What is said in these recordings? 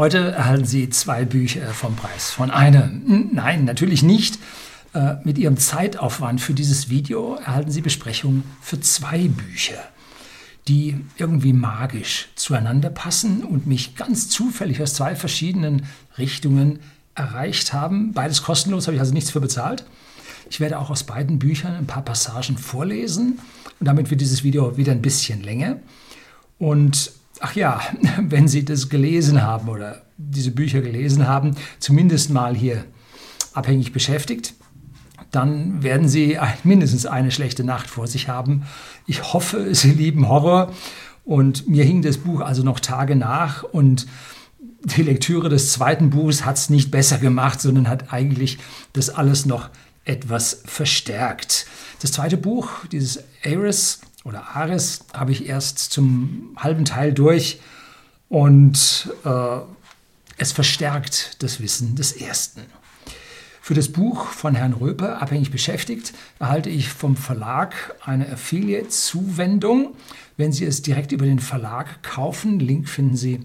Heute erhalten Sie zwei Bücher vom Preis von einem. Nein, natürlich nicht. Äh, mit Ihrem Zeitaufwand für dieses Video erhalten Sie Besprechungen für zwei Bücher, die irgendwie magisch zueinander passen und mich ganz zufällig aus zwei verschiedenen Richtungen erreicht haben. Beides kostenlos, habe ich also nichts für bezahlt. Ich werde auch aus beiden Büchern ein paar Passagen vorlesen und damit wird dieses Video wieder ein bisschen länger. Und ach ja, wenn Sie das gelesen haben oder diese Bücher gelesen haben, zumindest mal hier abhängig beschäftigt, dann werden Sie mindestens eine schlechte Nacht vor sich haben. Ich hoffe, Sie lieben Horror und mir hing das Buch also noch Tage nach und die Lektüre des zweiten Buches hat es nicht besser gemacht, sondern hat eigentlich das alles noch etwas verstärkt. Das zweite Buch, dieses Ares, oder Ares habe ich erst zum halben Teil durch und äh, es verstärkt das Wissen des ersten. Für das Buch von Herrn Röper, abhängig beschäftigt, erhalte ich vom Verlag eine Affiliate-Zuwendung. Wenn Sie es direkt über den Verlag kaufen, Link finden Sie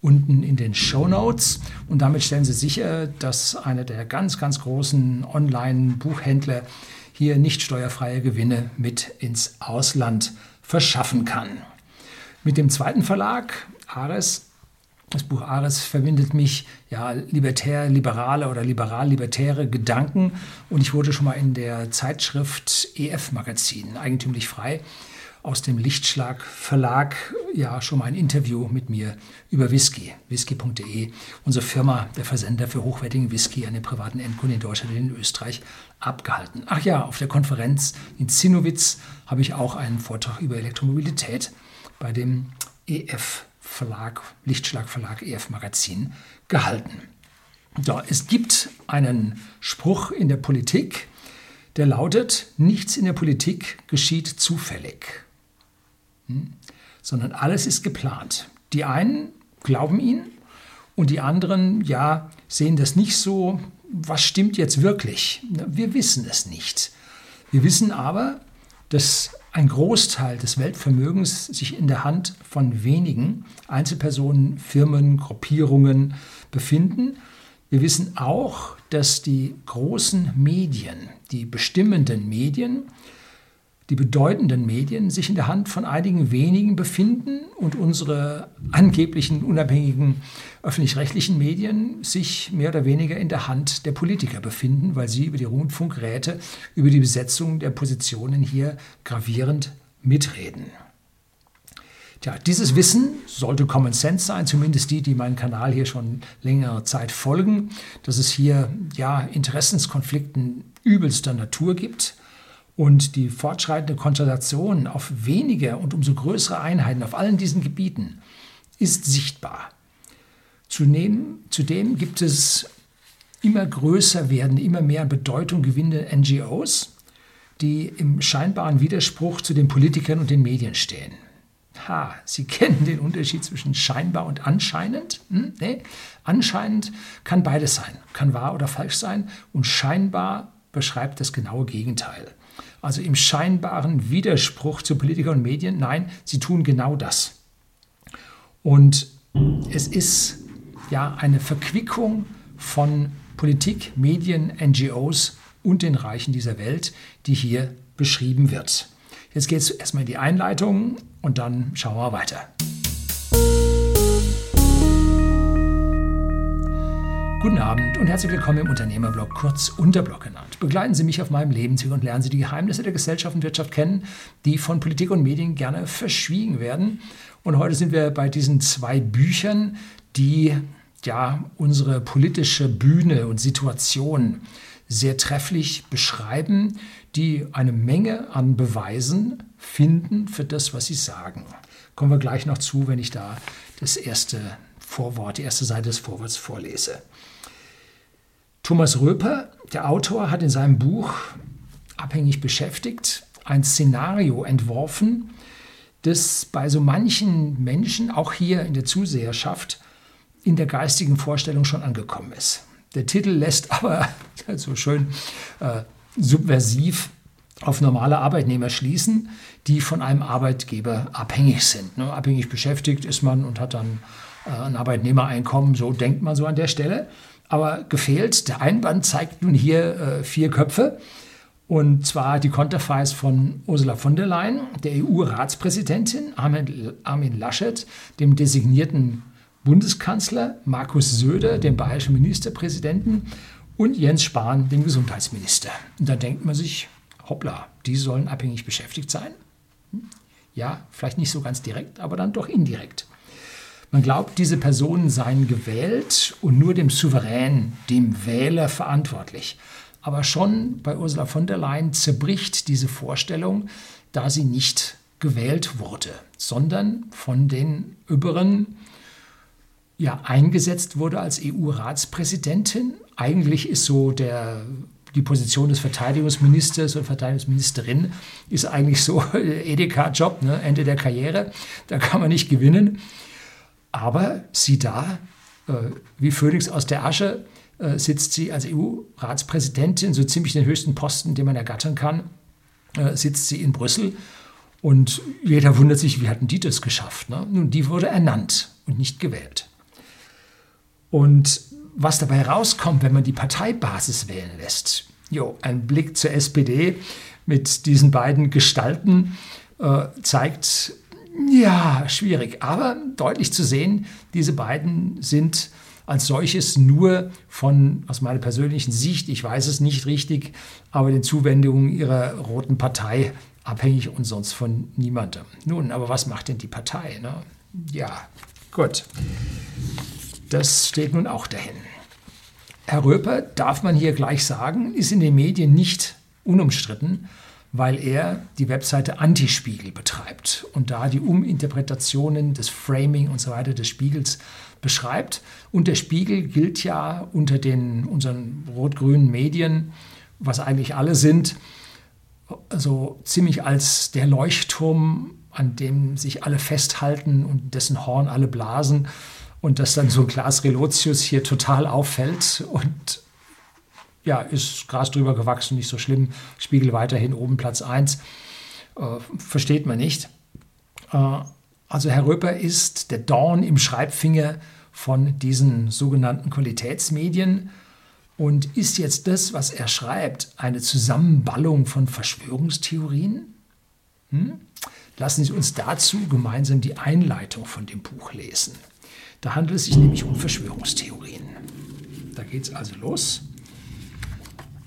unten in den Show Notes. Und damit stellen Sie sicher, dass einer der ganz, ganz großen Online-Buchhändler hier nicht steuerfreie Gewinne mit ins Ausland verschaffen kann. Mit dem zweiten Verlag, Ares, das Buch Ares verbindet mich ja libertär, liberale oder liberal-libertäre Gedanken und ich wurde schon mal in der Zeitschrift EF Magazin, eigentümlich frei, aus dem Lichtschlag Verlag ja schon mal ein Interview mit mir über Whisky, whisky.de, unsere Firma, der Versender für hochwertigen Whisky an den privaten Endkunden in Deutschland und in Österreich, abgehalten. Ach ja, auf der Konferenz in Zinnowitz habe ich auch einen Vortrag über Elektromobilität bei dem EF Verlag, Lichtschlag Verlag EF Magazin gehalten. So, es gibt einen Spruch in der Politik, der lautet, nichts in der Politik geschieht zufällig. Hm? Sondern alles ist geplant. Die einen glauben ihn und die anderen, ja, sehen das nicht so. Was stimmt jetzt wirklich? Wir wissen es nicht. Wir wissen aber, dass ein Großteil des Weltvermögens sich in der Hand von wenigen Einzelpersonen, Firmen, Gruppierungen befinden. Wir wissen auch, dass die großen Medien, die bestimmenden Medien, die bedeutenden Medien sich in der Hand von einigen wenigen befinden und unsere angeblichen unabhängigen öffentlich-rechtlichen Medien sich mehr oder weniger in der Hand der Politiker befinden, weil sie über die Rundfunkräte, über die Besetzung der Positionen hier gravierend mitreden. Tja, dieses Wissen sollte Common Sense sein, zumindest die, die meinen Kanal hier schon längere Zeit folgen, dass es hier ja Interessenskonflikten übelster Natur gibt und die fortschreitende Konzentration auf weniger und umso größere Einheiten auf allen diesen Gebieten ist sichtbar. Zudem, zudem gibt es immer größer werdende, immer mehr an Bedeutung gewinnende NGOs, die im scheinbaren Widerspruch zu den Politikern und den Medien stehen. Ha, Sie kennen den Unterschied zwischen scheinbar und anscheinend? Hm? Nee? Anscheinend kann beides sein, kann wahr oder falsch sein und scheinbar beschreibt das genaue Gegenteil. Also im scheinbaren Widerspruch zu Politikern und Medien, nein, sie tun genau das. Und es ist ja eine Verquickung von Politik, Medien, NGOs und den Reichen dieser Welt, die hier beschrieben wird. Jetzt geht es erstmal in die Einleitung und dann schauen wir weiter. Guten Abend und herzlich willkommen im Unternehmerblog, kurz Unterblog genannt. Begleiten Sie mich auf meinem Lebensweg und lernen Sie die Geheimnisse der Gesellschaft und Wirtschaft kennen, die von Politik und Medien gerne verschwiegen werden. Und heute sind wir bei diesen zwei Büchern, die ja unsere politische Bühne und Situation sehr trefflich beschreiben, die eine Menge an Beweisen finden für das, was sie sagen. Kommen wir gleich noch zu, wenn ich da das erste Vorwort, die erste Seite des Vorworts vorlese. Thomas Röper, der Autor, hat in seinem Buch abhängig beschäftigt ein Szenario entworfen, das bei so manchen Menschen, auch hier in der Zuseherschaft, in der geistigen Vorstellung schon angekommen ist. Der Titel lässt aber so schön äh, subversiv auf normale Arbeitnehmer schließen, die von einem Arbeitgeber abhängig sind. Ne? Abhängig beschäftigt ist man und hat dann äh, ein Arbeitnehmereinkommen, so denkt man so an der Stelle. Aber gefehlt, der Einband zeigt nun hier äh, vier Köpfe. Und zwar die Konterfeis von Ursula von der Leyen, der EU-Ratspräsidentin, Armin, Laschet, dem designierten Bundeskanzler, Markus Söder, dem bayerischen Ministerpräsidenten und Jens Spahn, dem Gesundheitsminister. Und da denkt man sich, hoppla, die sollen abhängig beschäftigt sein? Hm? Ja, vielleicht nicht so ganz direkt, aber dann doch indirekt. Man glaubt, diese Personen seien gewählt und nur dem Souverän, dem Wähler verantwortlich. Aber schon bei Ursula von der Leyen zerbricht diese Vorstellung, da sie nicht gewählt wurde, sondern von den Überen ja, eingesetzt wurde als EU-Ratspräsidentin. Eigentlich ist so der, die Position des Verteidigungsministers oder Verteidigungsministerin ist eigentlich so Edeka-Job, ne, Ende der Karriere. Da kann man nicht gewinnen. Aber sie da, äh, wie Phönix aus der Asche, äh, sitzt sie als EU-Ratspräsidentin, so ziemlich den höchsten Posten, den man ergattern kann, äh, sitzt sie in Brüssel. Und jeder wundert sich, wie hatten die das geschafft? Ne? Nun, die wurde ernannt und nicht gewählt. Und was dabei rauskommt, wenn man die Parteibasis wählen lässt, jo, ein Blick zur SPD mit diesen beiden Gestalten äh, zeigt, ja, schwierig, aber deutlich zu sehen, diese beiden sind als solches nur von, aus meiner persönlichen Sicht, ich weiß es nicht richtig, aber den Zuwendungen ihrer roten Partei abhängig und sonst von niemandem. Nun, aber was macht denn die Partei? Ne? Ja, gut. Das steht nun auch dahin. Herr Röper, darf man hier gleich sagen, ist in den Medien nicht unumstritten, weil er die Webseite Antispiegel betreibt und da die Uminterpretationen des Framing und so weiter des Spiegels beschreibt. Und der Spiegel gilt ja unter den unseren rot-grünen Medien, was eigentlich alle sind, also ziemlich als der Leuchtturm, an dem sich alle festhalten und dessen Horn alle blasen und dass dann so ein Glas Relotius hier total auffällt und ja, ist Gras drüber gewachsen, nicht so schlimm. Spiegel weiterhin oben Platz 1. Äh, versteht man nicht. Äh, also Herr Röper ist der Dorn im Schreibfinger von diesen sogenannten Qualitätsmedien und ist jetzt das, was er schreibt, eine Zusammenballung von Verschwörungstheorien? Hm? Lassen Sie uns dazu gemeinsam die Einleitung von dem Buch lesen. Da handelt es sich nämlich um Verschwörungstheorien. Da geht es also los.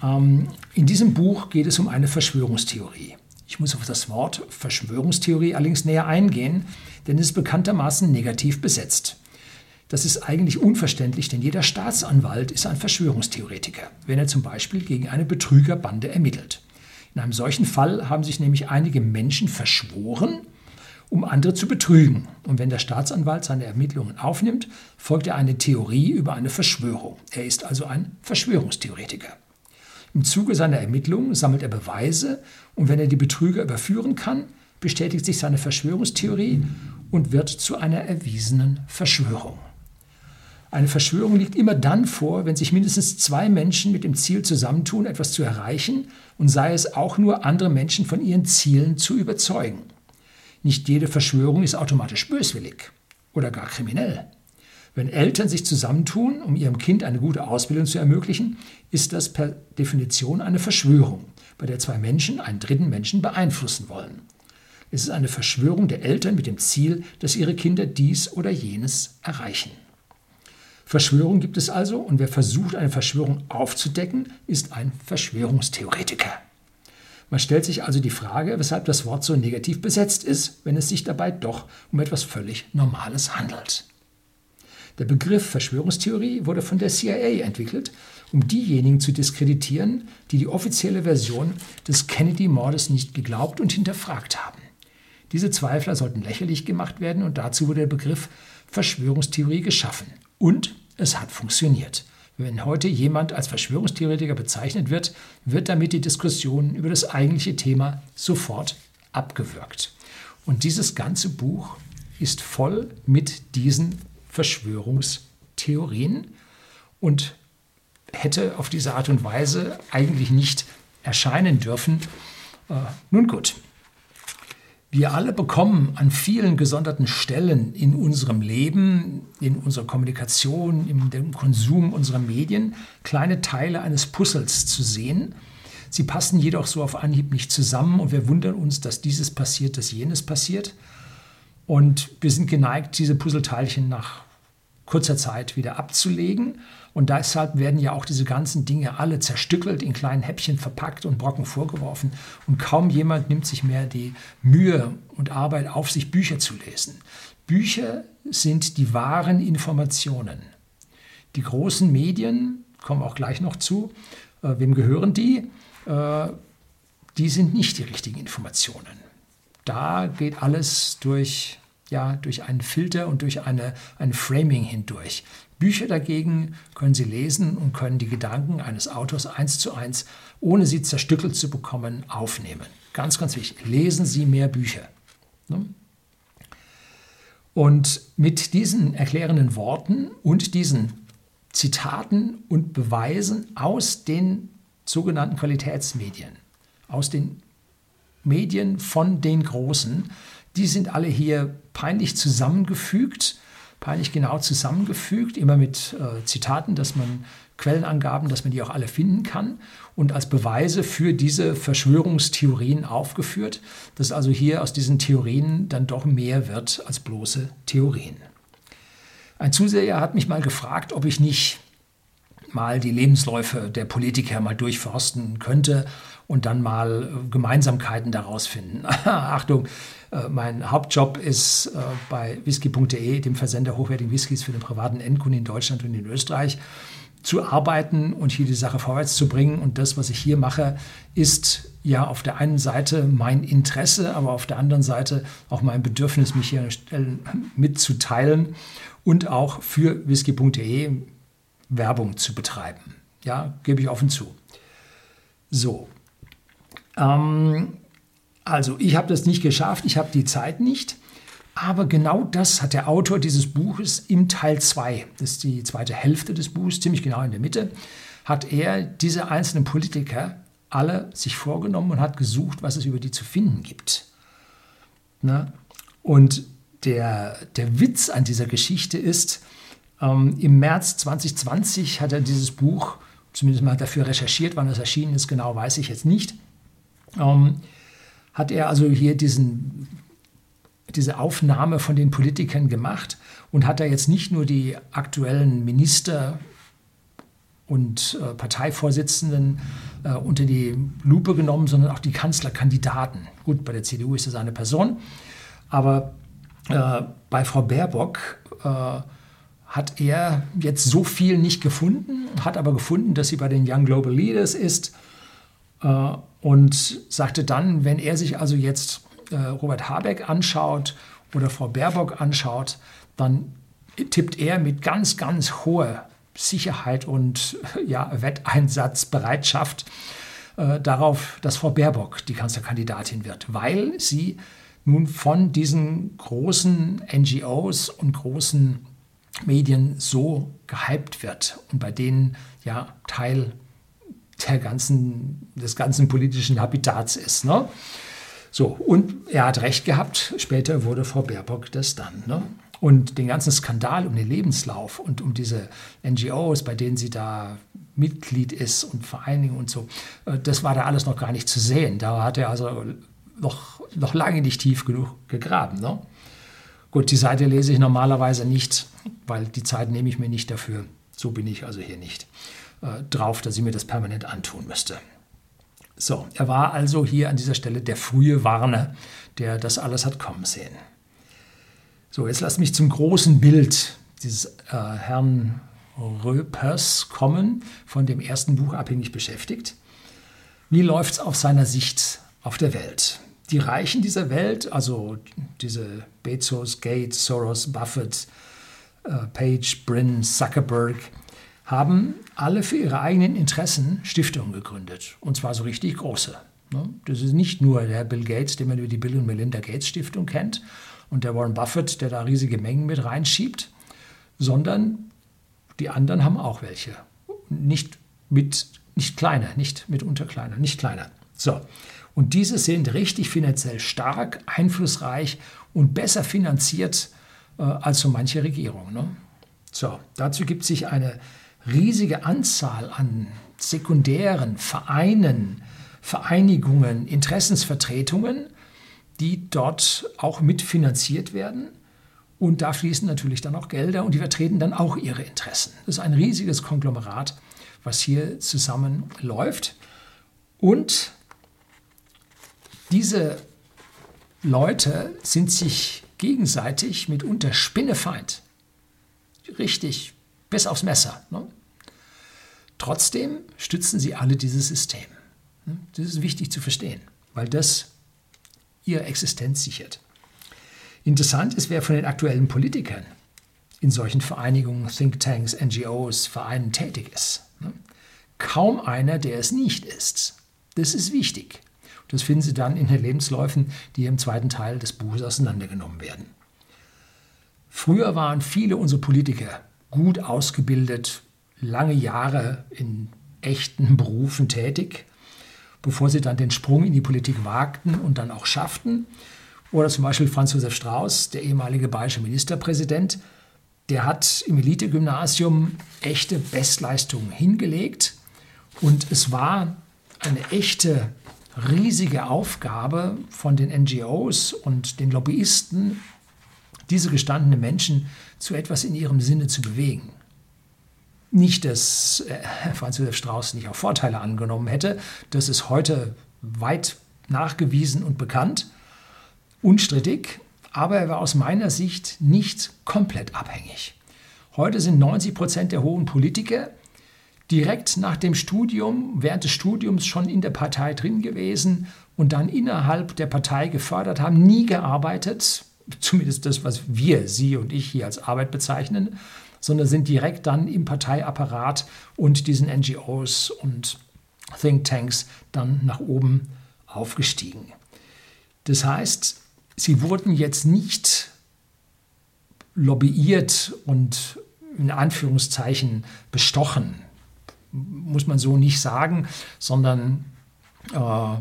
Ähm, in diesem Buch geht es um eine Verschwörungstheorie. Ich muss auf das Wort Verschwörungstheorie allerdings näher eingehen, denn es ist bekanntermaßen negativ besetzt. Das ist eigentlich unverständlich, denn jeder Staatsanwalt ist ein Verschwörungstheoretiker, wenn er zum Beispiel gegen eine Betrügerbande ermittelt. In einem solchen Fall haben sich nämlich einige Menschen verschworen, um andere zu betrügen. Und wenn der Staatsanwalt seine Ermittlungen aufnimmt, folgt er eine Theorie über eine Verschwörung. Er ist also ein Verschwörungstheoretiker. Im Zuge seiner Ermittlungen sammelt er Beweise und wenn er die Betrüger überführen kann, bestätigt sich seine Verschwörungstheorie und wird zu einer erwiesenen Verschwörung. Eine Verschwörung liegt immer dann vor, wenn sich mindestens zwei Menschen mit dem Ziel zusammentun, etwas zu erreichen und sei es auch nur andere Menschen von ihren Zielen zu überzeugen. Nicht jede Verschwörung ist automatisch böswillig oder gar kriminell. Wenn Eltern sich zusammentun, um ihrem Kind eine gute Ausbildung zu ermöglichen, ist das per Definition eine Verschwörung, bei der zwei Menschen einen dritten Menschen beeinflussen wollen. Es ist eine Verschwörung der Eltern mit dem Ziel, dass ihre Kinder dies oder jenes erreichen. Verschwörung gibt es also und wer versucht, eine Verschwörung aufzudecken, ist ein Verschwörungstheoretiker. Man stellt sich also die Frage, weshalb das Wort so negativ besetzt ist, wenn es sich dabei doch um etwas völlig Normales handelt. Der Begriff Verschwörungstheorie wurde von der CIA entwickelt, um diejenigen zu diskreditieren, die die offizielle Version des Kennedy-Mordes nicht geglaubt und hinterfragt haben. Diese Zweifler sollten lächerlich gemacht werden und dazu wurde der Begriff Verschwörungstheorie geschaffen. Und es hat funktioniert. Wenn heute jemand als Verschwörungstheoretiker bezeichnet wird, wird damit die Diskussion über das eigentliche Thema sofort abgewürgt. Und dieses ganze Buch ist voll mit diesen Verschwörungstheorien und hätte auf diese Art und Weise eigentlich nicht erscheinen dürfen. Äh, nun gut, Wir alle bekommen an vielen gesonderten Stellen in unserem Leben, in unserer Kommunikation, dem Konsum unserer Medien kleine Teile eines Puzzles zu sehen. Sie passen jedoch so auf Anhieb nicht zusammen und wir wundern uns, dass dieses passiert, dass jenes passiert. Und wir sind geneigt, diese Puzzleteilchen nach kurzer Zeit wieder abzulegen. Und deshalb werden ja auch diese ganzen Dinge alle zerstückelt, in kleinen Häppchen verpackt und Brocken vorgeworfen. Und kaum jemand nimmt sich mehr die Mühe und Arbeit auf sich, Bücher zu lesen. Bücher sind die wahren Informationen. Die großen Medien, kommen auch gleich noch zu, äh, wem gehören die? Äh, die sind nicht die richtigen Informationen. Da geht alles durch ja, durch einen Filter und durch eine, ein Framing hindurch. Bücher dagegen können Sie lesen und können die Gedanken eines Autors eins zu eins, ohne sie zerstückelt zu bekommen, aufnehmen. Ganz, ganz wichtig. Lesen Sie mehr Bücher. Ne? Und mit diesen erklärenden Worten und diesen Zitaten und Beweisen aus den sogenannten Qualitätsmedien, aus den Medien von den Großen, die sind alle hier peinlich zusammengefügt, peinlich genau zusammengefügt, immer mit äh, Zitaten, dass man Quellenangaben, dass man die auch alle finden kann und als Beweise für diese Verschwörungstheorien aufgeführt, dass also hier aus diesen Theorien dann doch mehr wird als bloße Theorien. Ein Zuseher hat mich mal gefragt, ob ich nicht mal die Lebensläufe der Politiker mal durchforsten könnte und dann mal äh, Gemeinsamkeiten daraus finden. Achtung, äh, mein Hauptjob ist äh, bei whisky.de, dem Versender hochwertigen Whiskys für den privaten Endkunden in Deutschland und in Österreich, zu arbeiten und hier die Sache vorwärts zu bringen. Und das, was ich hier mache, ist ja auf der einen Seite mein Interesse, aber auf der anderen Seite auch mein Bedürfnis, mich hier mitzuteilen und auch für whisky.de Werbung zu betreiben. Ja, gebe ich offen zu. So. Ähm, also, ich habe das nicht geschafft, ich habe die Zeit nicht. Aber genau das hat der Autor dieses Buches im Teil 2, das ist die zweite Hälfte des Buches, ziemlich genau in der Mitte, hat er diese einzelnen Politiker alle sich vorgenommen und hat gesucht, was es über die zu finden gibt. Na? Und der, der Witz an dieser Geschichte ist, ähm, Im März 2020 hat er dieses Buch, zumindest mal dafür recherchiert, wann es erschienen ist, genau weiß ich jetzt nicht. Ähm, hat er also hier diesen, diese Aufnahme von den Politikern gemacht und hat da jetzt nicht nur die aktuellen Minister und äh, Parteivorsitzenden äh, unter die Lupe genommen, sondern auch die Kanzlerkandidaten. Gut, bei der CDU ist das eine Person, aber äh, bei Frau Baerbock äh, hat er jetzt so viel nicht gefunden, hat aber gefunden, dass sie bei den Young Global Leaders ist äh, und sagte dann, wenn er sich also jetzt äh, Robert Habeck anschaut oder Frau Baerbock anschaut, dann tippt er mit ganz, ganz hoher Sicherheit und ja, Wetteinsatzbereitschaft äh, darauf, dass Frau Baerbock die Kanzlerkandidatin wird, weil sie nun von diesen großen NGOs und großen Medien so gehypt wird und bei denen ja Teil der ganzen, des ganzen politischen Habitats ist. Ne? So, und er hat recht gehabt, später wurde Frau Baerbock das dann. Ne? Und den ganzen Skandal um den Lebenslauf und um diese NGOs, bei denen sie da Mitglied ist und Vereinigung und so, äh, das war da alles noch gar nicht zu sehen. Da hat er also noch, noch lange nicht tief genug gegraben. Ne? Gut, die Seite lese ich normalerweise nicht, weil die Zeit nehme ich mir nicht dafür. So bin ich also hier nicht äh, drauf, dass ich mir das permanent antun müsste. So, er war also hier an dieser Stelle der frühe Warner, der das alles hat kommen sehen. So, jetzt lass mich zum großen Bild dieses äh, Herrn Röpers kommen, von dem ersten Buch abhängig beschäftigt. Wie läuft es auf seiner Sicht auf der Welt? Die Reichen dieser Welt, also diese Bezos, Gates, Soros, Buffett, äh, Page, Brin, Zuckerberg, haben alle für ihre eigenen Interessen Stiftungen gegründet. Und zwar so richtig große. Ne? Das ist nicht nur der Bill Gates, den man über die Bill und Melinda Gates Stiftung kennt, und der Warren Buffett, der da riesige Mengen mit reinschiebt, sondern die anderen haben auch welche. Nicht, mit, nicht kleiner, nicht mitunter kleiner, nicht kleiner. So, und diese sind richtig finanziell stark, einflussreich und besser finanziert äh, als so manche Regierung. Ne? So, dazu gibt sich eine riesige Anzahl an sekundären Vereinen, Vereinigungen, Interessensvertretungen, die dort auch mitfinanziert werden. Und da fließen natürlich dann auch Gelder und die vertreten dann auch ihre Interessen. Das ist ein riesiges Konglomerat, was hier zusammenläuft. Und diese Leute sind sich gegenseitig mitunter Spinnefeind. Richtig, bis aufs Messer. Ne? Trotzdem stützen sie alle dieses System. Ne? Das ist wichtig zu verstehen, weil das ihre Existenz sichert. Interessant ist, wer von den aktuellen Politikern in solchen Vereinigungen, Thinktanks, NGOs, Vereinen tätig ist. Ne? Kaum einer, der es nicht ist. Das ist wichtig. Das finden Sie dann in den Lebensläufen, die im zweiten Teil des Buches auseinandergenommen werden. Früher waren viele unserer Politiker gut ausgebildet, lange Jahre in echten Berufen tätig, bevor sie dann den Sprung in die Politik wagten und dann auch schafften. Oder zum Beispiel Franz Josef Strauß, der ehemalige bayerische Ministerpräsident, der hat im Elite-Gymnasium echte Bestleistungen hingelegt. Und es war eine echte riesige Aufgabe von den NGOs und den Lobbyisten, diese gestandenen Menschen zu etwas in ihrem Sinne zu bewegen. Nicht, dass äh, Franz Josef Strauß nicht auch Vorteile angenommen hätte, das ist heute weit nachgewiesen und bekannt, unstrittig, aber er war aus meiner Sicht nicht komplett abhängig. Heute sind 90 Prozent der hohen Politiker direkt nach dem Studium, während des Studiums schon in der Partei drin gewesen und dann innerhalb der Partei gefördert haben, nie gearbeitet, zumindest das, was wir, Sie und ich hier als Arbeit bezeichnen, sondern sind direkt dann im Parteiapparat und diesen NGOs und Thinktanks dann nach oben aufgestiegen. Das heißt, sie wurden jetzt nicht lobbyiert und in Anführungszeichen bestochen muss man so nicht sagen, sondern, äh,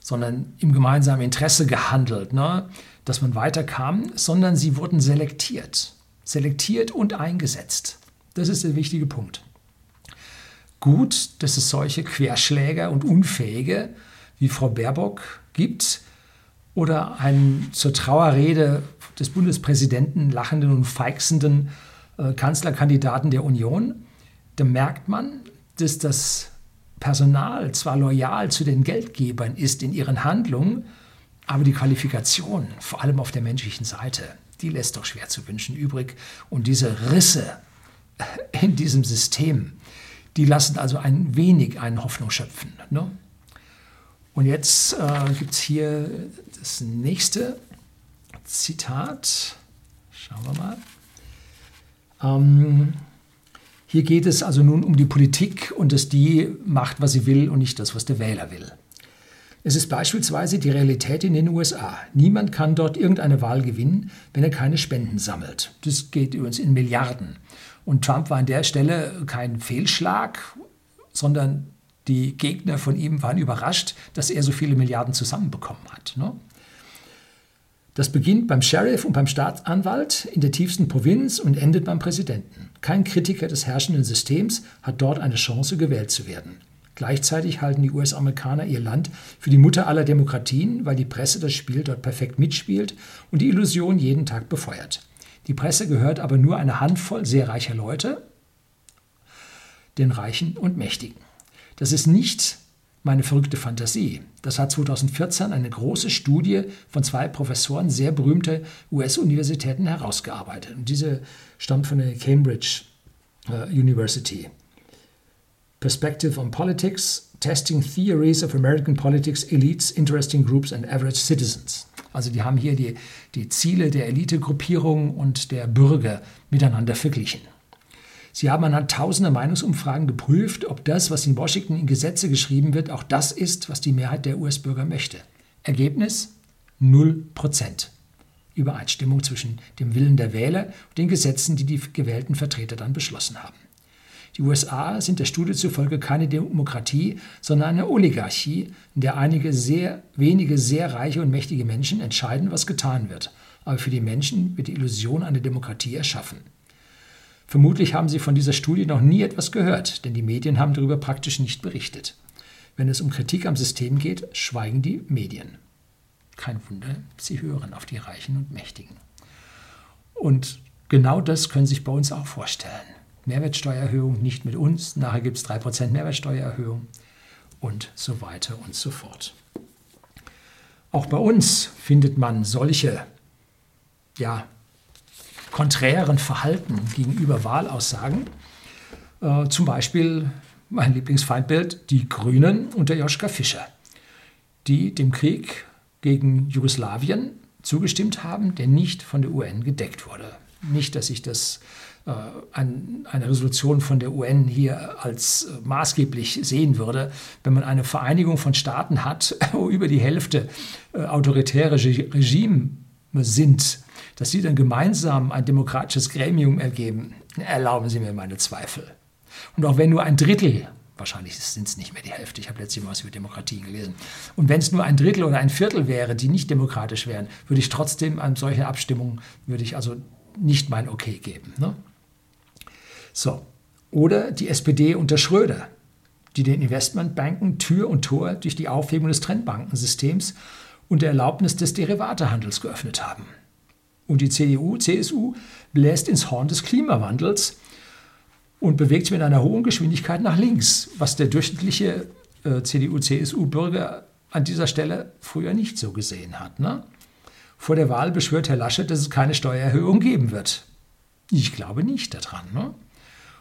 sondern im gemeinsamen Interesse gehandelt, ne? dass man weiterkam, sondern sie wurden selektiert. Selektiert und eingesetzt. Das ist der wichtige Punkt. Gut, dass es solche Querschläger und Unfähige wie Frau Baerbock gibt oder einen zur Trauerrede des Bundespräsidenten lachenden und feixenden äh, Kanzlerkandidaten der Union. Da merkt man, dass das Personal zwar loyal zu den Geldgebern ist in ihren Handlungen, aber die Qualifikation, vor allem auf der menschlichen Seite, die lässt doch schwer zu wünschen übrig. Und diese Risse in diesem System, die lassen also ein wenig eine Hoffnung schöpfen. Ne? Und jetzt äh, gibt es hier das nächste Zitat. Schauen wir mal. Ähm, hier geht es also nun um die Politik und dass die macht, was sie will und nicht das, was der Wähler will. Es ist beispielsweise die Realität in den USA. Niemand kann dort irgendeine Wahl gewinnen, wenn er keine Spenden sammelt. Das geht übrigens in Milliarden. Und Trump war an der Stelle kein Fehlschlag, sondern die Gegner von ihm waren überrascht, dass er so viele Milliarden zusammenbekommen hat. Ne? Das beginnt beim Sheriff und beim Staatsanwalt in der tiefsten Provinz und endet beim Präsidenten. Kein Kritiker des herrschenden Systems hat dort eine Chance, gewählt zu werden. Gleichzeitig halten die US-Amerikaner ihr Land für die Mutter aller Demokratien, weil die Presse das Spiel dort perfekt mitspielt und die Illusion jeden Tag befeuert. Die Presse gehört aber nur einer Handvoll sehr reicher Leute, den Reichen und Mächtigen. Das ist nicht meine verrückte Fantasie. Das hat 2014 eine große Studie von zwei Professoren sehr berühmter US-Universitäten herausgearbeitet. Und diese stammt von der Cambridge uh, University. Perspective on Politics, Testing Theories of American Politics, Elites, Interesting Groups and Average Citizens. Also die haben hier die, die Ziele der Elitegruppierung und der Bürger miteinander verglichen. Sie haben anhand tausender Meinungsumfragen geprüft, ob das, was in Washington in Gesetze geschrieben wird, auch das ist, was die Mehrheit der US-Bürger möchte. Ergebnis? 0%. Übereinstimmung zwischen dem Willen der Wähler und den Gesetzen, die die gewählten Vertreter dann beschlossen haben. Die USA sind der Studie zufolge keine Demokratie, sondern eine Oligarchie, in der einige sehr wenige sehr reiche und mächtige Menschen entscheiden, was getan wird. Aber für die Menschen wird die Illusion einer Demokratie erschaffen. Vermutlich haben Sie von dieser Studie noch nie etwas gehört, denn die Medien haben darüber praktisch nicht berichtet. Wenn es um Kritik am System geht, schweigen die Medien. Kein Wunder, sie hören auf die Reichen und Mächtigen. Und genau das können Sie sich bei uns auch vorstellen. Mehrwertsteuererhöhung nicht mit uns, nachher gibt es 3% Mehrwertsteuererhöhung und so weiter und so fort. Auch bei uns findet man solche ja, konträren Verhalten gegenüber Wahlaussagen. Äh, zum Beispiel mein Lieblingsfeindbild, die Grünen unter Joschka Fischer, die dem Krieg gegen Jugoslawien zugestimmt haben, der nicht von der UN gedeckt wurde. Nicht, dass ich das äh, ein, eine Resolution von der UN hier als äh, maßgeblich sehen würde, wenn man eine Vereinigung von Staaten hat, wo über die Hälfte äh, autoritäre Regime sind, dass sie dann gemeinsam ein demokratisches Gremium ergeben, erlauben Sie mir meine Zweifel. Und auch wenn nur ein Drittel, wahrscheinlich sind es nicht mehr die Hälfte, ich habe letztlich mal was über Demokratie gelesen, und wenn es nur ein Drittel oder ein Viertel wäre, die nicht demokratisch wären, würde ich trotzdem an solche Abstimmungen, würde ich also nicht mein Okay geben. Ne? So. Oder die SPD unter Schröder, die den Investmentbanken Tür und Tor durch die Aufhebung des Trendbankensystems und der Erlaubnis des Derivatehandels geöffnet haben. Und die CDU, CSU bläst ins Horn des Klimawandels und bewegt sich mit einer hohen Geschwindigkeit nach links, was der durchschnittliche äh, CDU-CSU-Bürger an dieser Stelle früher nicht so gesehen hat. Ne? Vor der Wahl beschwört Herr Laschet, dass es keine Steuererhöhung geben wird. Ich glaube nicht daran. Ne?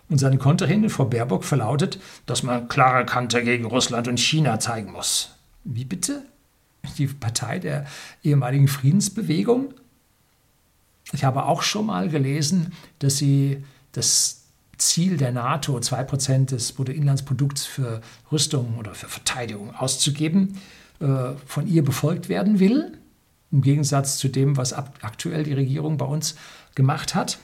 Und seine Konterhändin Frau Baerbock verlautet, dass man klare Kante gegen Russland und China zeigen muss. Wie bitte? Die Partei der ehemaligen Friedensbewegung? Ich habe auch schon mal gelesen, dass sie das Ziel der NATO, 2% des Bruttoinlandsprodukts für Rüstung oder für Verteidigung auszugeben, äh, von ihr befolgt werden will. Im Gegensatz zu dem, was aktuell die Regierung bei uns gemacht hat.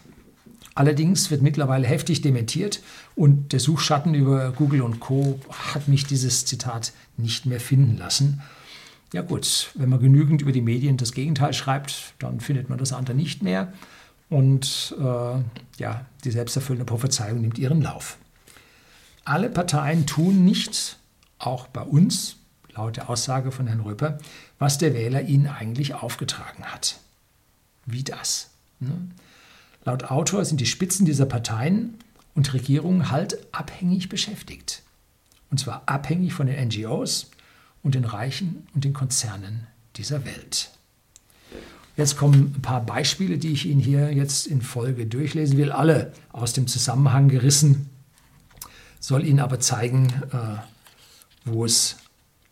Allerdings wird mittlerweile heftig dementiert und der Suchschatten über Google und Co. hat mich dieses Zitat nicht mehr finden lassen. Ja gut, wenn man genügend über die Medien das Gegenteil schreibt, dann findet man das andere nicht mehr. Und äh, ja, die selbsterfüllende Prophezeiung nimmt ihren Lauf. Alle Parteien tun nicht, auch bei uns, laut der Aussage von Herrn Röper, was der Wähler ihnen eigentlich aufgetragen hat. Wie das? Ne? Laut Autor sind die Spitzen dieser Parteien und Regierungen halt abhängig beschäftigt. Und zwar abhängig von den NGOs und den Reichen und den Konzernen dieser Welt. Jetzt kommen ein paar Beispiele, die ich Ihnen hier jetzt in Folge durchlesen will, alle aus dem Zusammenhang gerissen, soll Ihnen aber zeigen, äh, wo es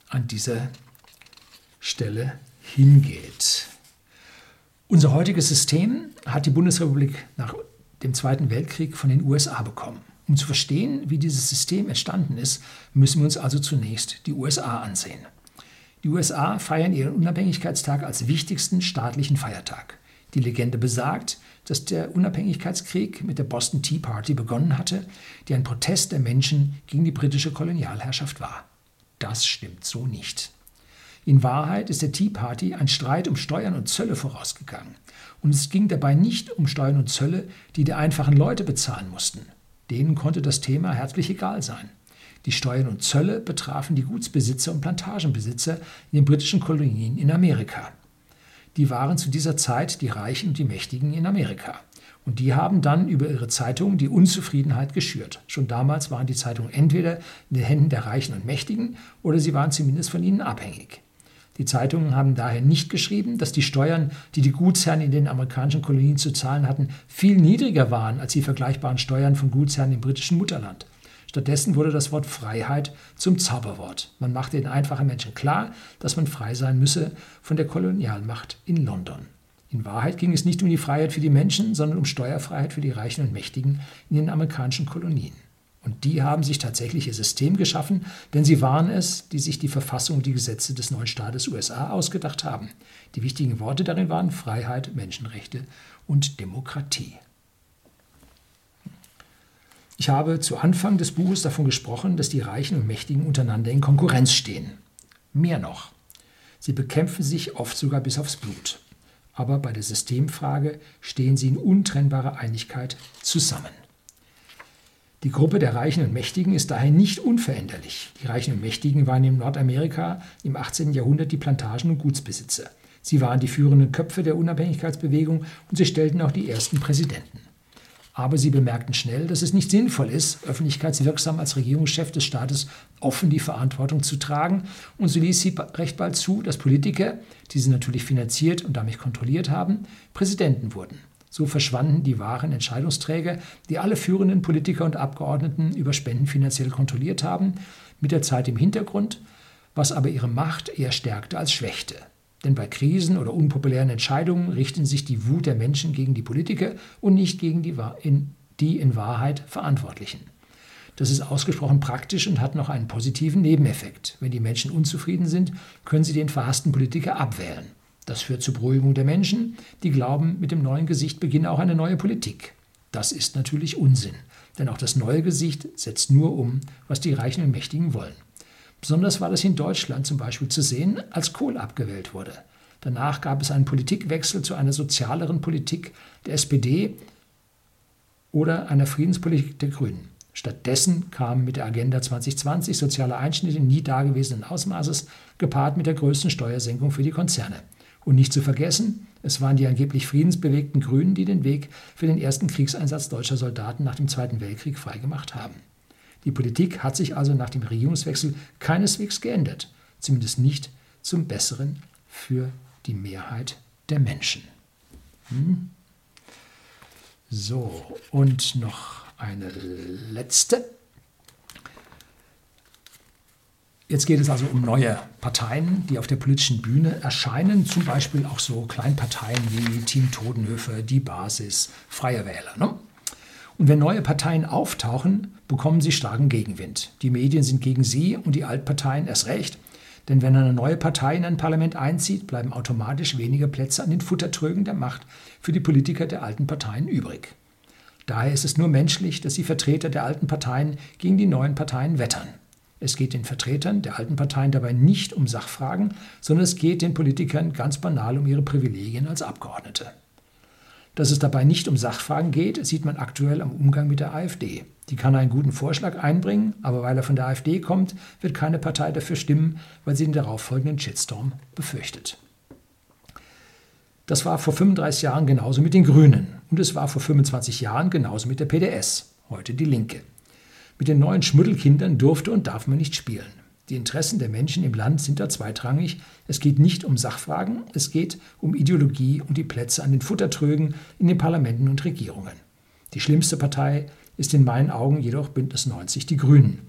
an dieser Stelle hingeht. Unser heutiges System hat die Bundesrepublik nach dem Zweiten Weltkrieg von den USA bekommen. Um zu verstehen, wie dieses System entstanden ist, müssen wir uns also zunächst die USA ansehen. Die USA feiern ihren Unabhängigkeitstag als wichtigsten staatlichen Feiertag. Die Legende besagt, dass der Unabhängigkeitskrieg mit der Boston Tea Party begonnen hatte, die ein Protest der Menschen gegen die britische Kolonialherrschaft war. Das stimmt so nicht. In Wahrheit ist der Tea Party ein Streit um Steuern und Zölle vorausgegangen. Und es ging dabei nicht um Steuern und Zölle, die die einfachen Leute bezahlen mussten. Denen konnte das Thema herzlich egal sein. Die Steuern und Zölle betrafen die Gutsbesitzer und Plantagenbesitzer in den britischen Kolonien in Amerika. Die waren zu dieser Zeit die Reichen und die Mächtigen in Amerika. Und die haben dann über ihre Zeitungen die Unzufriedenheit geschürt. Schon damals waren die Zeitungen entweder in den Händen der Reichen und Mächtigen oder sie waren zumindest von ihnen abhängig. Die Zeitungen haben daher nicht geschrieben, dass die Steuern, die die Gutsherren in den amerikanischen Kolonien zu zahlen hatten, viel niedriger waren als die vergleichbaren Steuern von Gutsherren im britischen Mutterland. Stattdessen wurde das Wort Freiheit zum Zauberwort. Man machte den einfachen Menschen klar, dass man frei sein müsse von der Kolonialmacht in London. In Wahrheit ging es nicht um die Freiheit für die Menschen, sondern um Steuerfreiheit für die Reichen und Mächtigen in den amerikanischen Kolonien. Und die haben sich tatsächlich ihr System geschaffen, denn sie waren es, die sich die Verfassung und die Gesetze des neuen Staates USA ausgedacht haben. Die wichtigen Worte darin waren Freiheit, Menschenrechte und Demokratie. Ich habe zu Anfang des Buches davon gesprochen, dass die Reichen und Mächtigen untereinander in Konkurrenz stehen. Mehr noch. Sie bekämpfen sich oft sogar bis aufs Blut. Aber bei der Systemfrage stehen sie in untrennbarer Einigkeit zusammen. Die Gruppe der Reichen und Mächtigen ist daher nicht unveränderlich. Die Reichen und Mächtigen waren in Nordamerika im 18. Jahrhundert die Plantagen- und Gutsbesitzer. Sie waren die führenden Köpfe der Unabhängigkeitsbewegung und sie stellten auch die ersten Präsidenten. Aber sie bemerkten schnell, dass es nicht sinnvoll ist, öffentlichkeitswirksam als Regierungschef des Staates offen die Verantwortung zu tragen. Und so ließ sie recht bald zu, dass Politiker, die sie natürlich finanziert und damit kontrolliert haben, Präsidenten wurden. So verschwanden die wahren Entscheidungsträger, die alle führenden Politiker und Abgeordneten über Spenden finanziell kontrolliert haben, mit der Zeit im Hintergrund, was aber ihre Macht eher stärkte als schwächte. Denn bei Krisen oder unpopulären Entscheidungen richten sich die Wut der Menschen gegen die Politiker und nicht gegen die, in, die in Wahrheit Verantwortlichen. Das ist ausgesprochen praktisch und hat noch einen positiven Nebeneffekt. Wenn die Menschen unzufrieden sind, können sie den verhassten Politiker abwählen. Das führt zur Beruhigung der Menschen, die glauben, mit dem neuen Gesicht beginne auch eine neue Politik. Das ist natürlich Unsinn, denn auch das neue Gesicht setzt nur um, was die Reichen und Mächtigen wollen. Besonders war das in Deutschland zum Beispiel zu sehen, als Kohl abgewählt wurde. Danach gab es einen Politikwechsel zu einer sozialeren Politik der SPD oder einer Friedenspolitik der Grünen. Stattdessen kam mit der Agenda 2020 soziale Einschnitte in nie dagewesenen Ausmaßes, gepaart mit der größten Steuersenkung für die Konzerne. Und nicht zu vergessen, es waren die angeblich friedensbewegten Grünen, die den Weg für den ersten Kriegseinsatz deutscher Soldaten nach dem Zweiten Weltkrieg freigemacht haben. Die Politik hat sich also nach dem Regierungswechsel keineswegs geändert, zumindest nicht zum Besseren für die Mehrheit der Menschen. Hm? So, und noch eine letzte. Jetzt geht es also um neue Parteien, die auf der politischen Bühne erscheinen, zum Beispiel auch so Kleinparteien wie Team Todenhöfer, die Basis, Freie Wähler. Ne? Und wenn neue Parteien auftauchen, bekommen sie starken Gegenwind. Die Medien sind gegen sie und die Altparteien erst recht. Denn wenn eine neue Partei in ein Parlament einzieht, bleiben automatisch weniger Plätze an den Futtertrögen der Macht für die Politiker der alten Parteien übrig. Daher ist es nur menschlich, dass die Vertreter der alten Parteien gegen die neuen Parteien wettern. Es geht den Vertretern der alten Parteien dabei nicht um Sachfragen, sondern es geht den Politikern ganz banal um ihre Privilegien als Abgeordnete. Dass es dabei nicht um Sachfragen geht, sieht man aktuell am Umgang mit der AfD. Die kann einen guten Vorschlag einbringen, aber weil er von der AfD kommt, wird keine Partei dafür stimmen, weil sie den darauffolgenden Shitstorm befürchtet. Das war vor 35 Jahren genauso mit den Grünen und es war vor 25 Jahren genauso mit der PDS, heute die Linke. Mit den neuen Schmuddelkindern durfte und darf man nicht spielen. Die Interessen der Menschen im Land sind da zweitrangig. Es geht nicht um Sachfragen, es geht um Ideologie und die Plätze an den Futtertrögen in den Parlamenten und Regierungen. Die schlimmste Partei ist in meinen Augen jedoch Bündnis 90 die Grünen.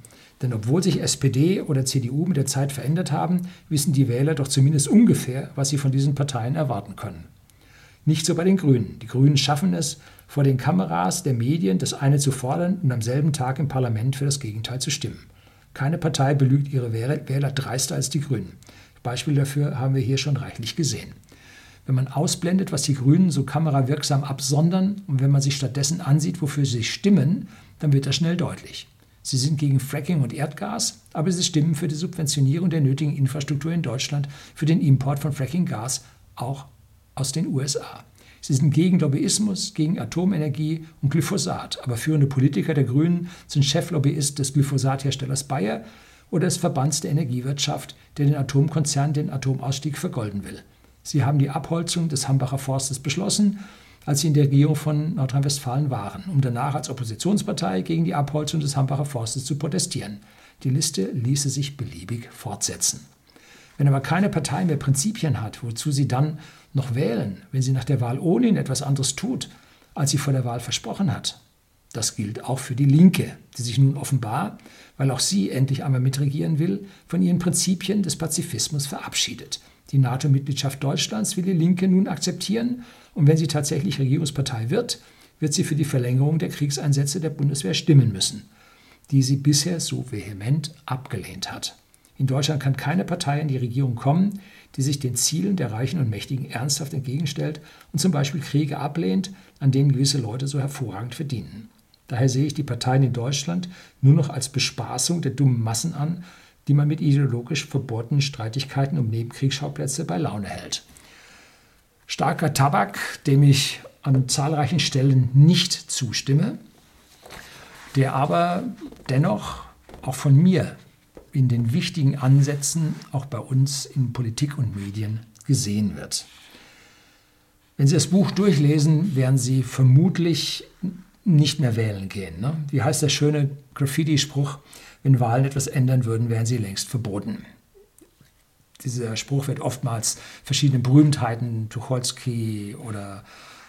Denn obwohl sich SPD oder CDU mit der Zeit verändert haben, wissen die Wähler doch zumindest ungefähr, was sie von diesen Parteien erwarten können. Nicht so bei den Grünen. Die Grünen schaffen es, vor den Kameras der Medien das eine zu fordern und am selben Tag im Parlament für das Gegenteil zu stimmen. Keine Partei belügt ihre Wähler dreister als die Grünen. Beispiel dafür haben wir hier schon reichlich gesehen. Wenn man ausblendet, was die Grünen so kamerawirksam absondern und wenn man sich stattdessen ansieht, wofür sie stimmen, dann wird das schnell deutlich. Sie sind gegen Fracking und Erdgas, aber sie stimmen für die Subventionierung der nötigen Infrastruktur in Deutschland für den Import von Fracking-Gas auch aus den USA. Sie sind gegen Lobbyismus, gegen Atomenergie und Glyphosat. Aber führende Politiker der Grünen sind Cheflobbyist des Glyphosatherstellers Bayer oder des Verbands der Energiewirtschaft, der den Atomkonzern den Atomausstieg vergolden will. Sie haben die Abholzung des Hambacher Forstes beschlossen, als sie in der Regierung von Nordrhein-Westfalen waren, um danach als Oppositionspartei gegen die Abholzung des Hambacher Forstes zu protestieren. Die Liste ließe sich beliebig fortsetzen. Wenn aber keine Partei mehr Prinzipien hat, wozu sie dann noch wählen, wenn sie nach der Wahl ohnehin etwas anderes tut, als sie vor der Wahl versprochen hat. Das gilt auch für die Linke, die sich nun offenbar, weil auch sie endlich einmal mitregieren will, von ihren Prinzipien des Pazifismus verabschiedet. Die NATO-Mitgliedschaft Deutschlands will die Linke nun akzeptieren und wenn sie tatsächlich Regierungspartei wird, wird sie für die Verlängerung der Kriegseinsätze der Bundeswehr stimmen müssen, die sie bisher so vehement abgelehnt hat. In Deutschland kann keine Partei in die Regierung kommen, die sich den Zielen der Reichen und Mächtigen ernsthaft entgegenstellt und zum Beispiel Kriege ablehnt, an denen gewisse Leute so hervorragend verdienen. Daher sehe ich die Parteien in Deutschland nur noch als Bespaßung der dummen Massen an, die man mit ideologisch verbohrten Streitigkeiten um Nebenkriegsschauplätze bei Laune hält. Starker Tabak, dem ich an zahlreichen Stellen nicht zustimme, der aber dennoch auch von mir in den wichtigen Ansätzen auch bei uns in Politik und Medien gesehen wird. Wenn Sie das Buch durchlesen, werden Sie vermutlich nicht mehr wählen gehen. Ne? Wie heißt der schöne Graffiti-Spruch? Wenn Wahlen etwas ändern würden, wären sie längst verboten. Dieser Spruch wird oftmals verschiedenen Berühmtheiten, Tucholsky oder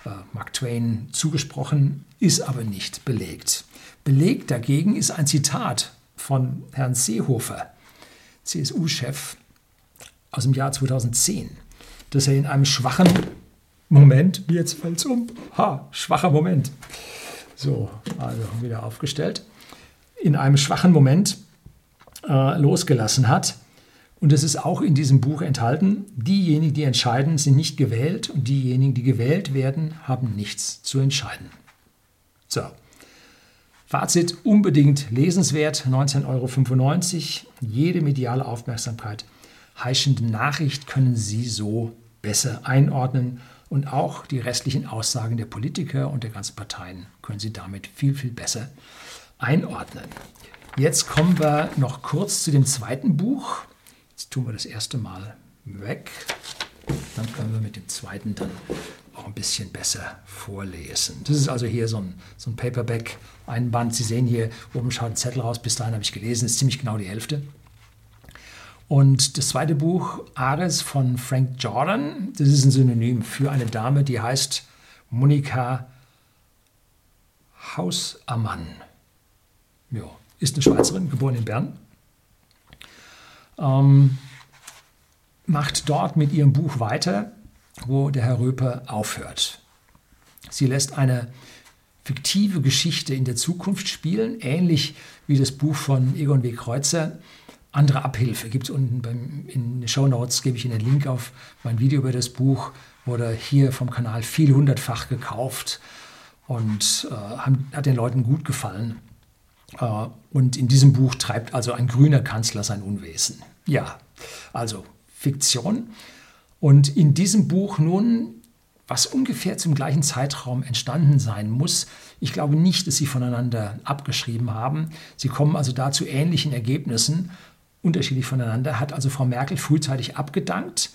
äh, Mark Twain, zugesprochen, ist aber nicht belegt. Belegt dagegen ist ein Zitat von Herrn Seehofer, CSU-Chef, aus dem Jahr 2010, dass er in einem schwachen Moment, jetzt fällt es um, ha, schwacher Moment, so, also wieder aufgestellt, in einem schwachen Moment äh, losgelassen hat. Und es ist auch in diesem Buch enthalten, diejenigen, die entscheiden, sind nicht gewählt und diejenigen, die gewählt werden, haben nichts zu entscheiden. So, Fazit unbedingt lesenswert, 19,95 Euro, jede mediale Aufmerksamkeit. Heischende Nachricht können Sie so besser einordnen und auch die restlichen Aussagen der Politiker und der ganzen Parteien können Sie damit viel, viel besser einordnen. Jetzt kommen wir noch kurz zu dem zweiten Buch. Jetzt tun wir das erste Mal weg. Dann können wir mit dem zweiten dann auch ein bisschen besser vorlesen. Das ist also hier so ein, so ein Paperback, ein Band. Sie sehen hier, oben schaut ein Zettel raus. Bis dahin habe ich gelesen, ist ziemlich genau die Hälfte. Und das zweite Buch, Ares von Frank Jordan, das ist ein Synonym für eine Dame, die heißt Monika Hausammann. Ja, ist eine Schweizerin, geboren in Bern. Ähm, macht dort mit ihrem Buch weiter wo der Herr Röper aufhört. Sie lässt eine fiktive Geschichte in der Zukunft spielen, ähnlich wie das Buch von Egon W. Kreuzer. Andere Abhilfe gibt es unten beim, in den Show Notes, gebe ich Ihnen den Link auf mein Video über das Buch, wurde hier vom Kanal viel hundertfach gekauft und äh, hat den Leuten gut gefallen. Äh, und in diesem Buch treibt also ein grüner Kanzler sein Unwesen. Ja, also Fiktion. Und in diesem Buch nun, was ungefähr zum gleichen Zeitraum entstanden sein muss, ich glaube nicht, dass sie voneinander abgeschrieben haben. Sie kommen also da zu ähnlichen Ergebnissen, unterschiedlich voneinander, hat also Frau Merkel frühzeitig abgedankt.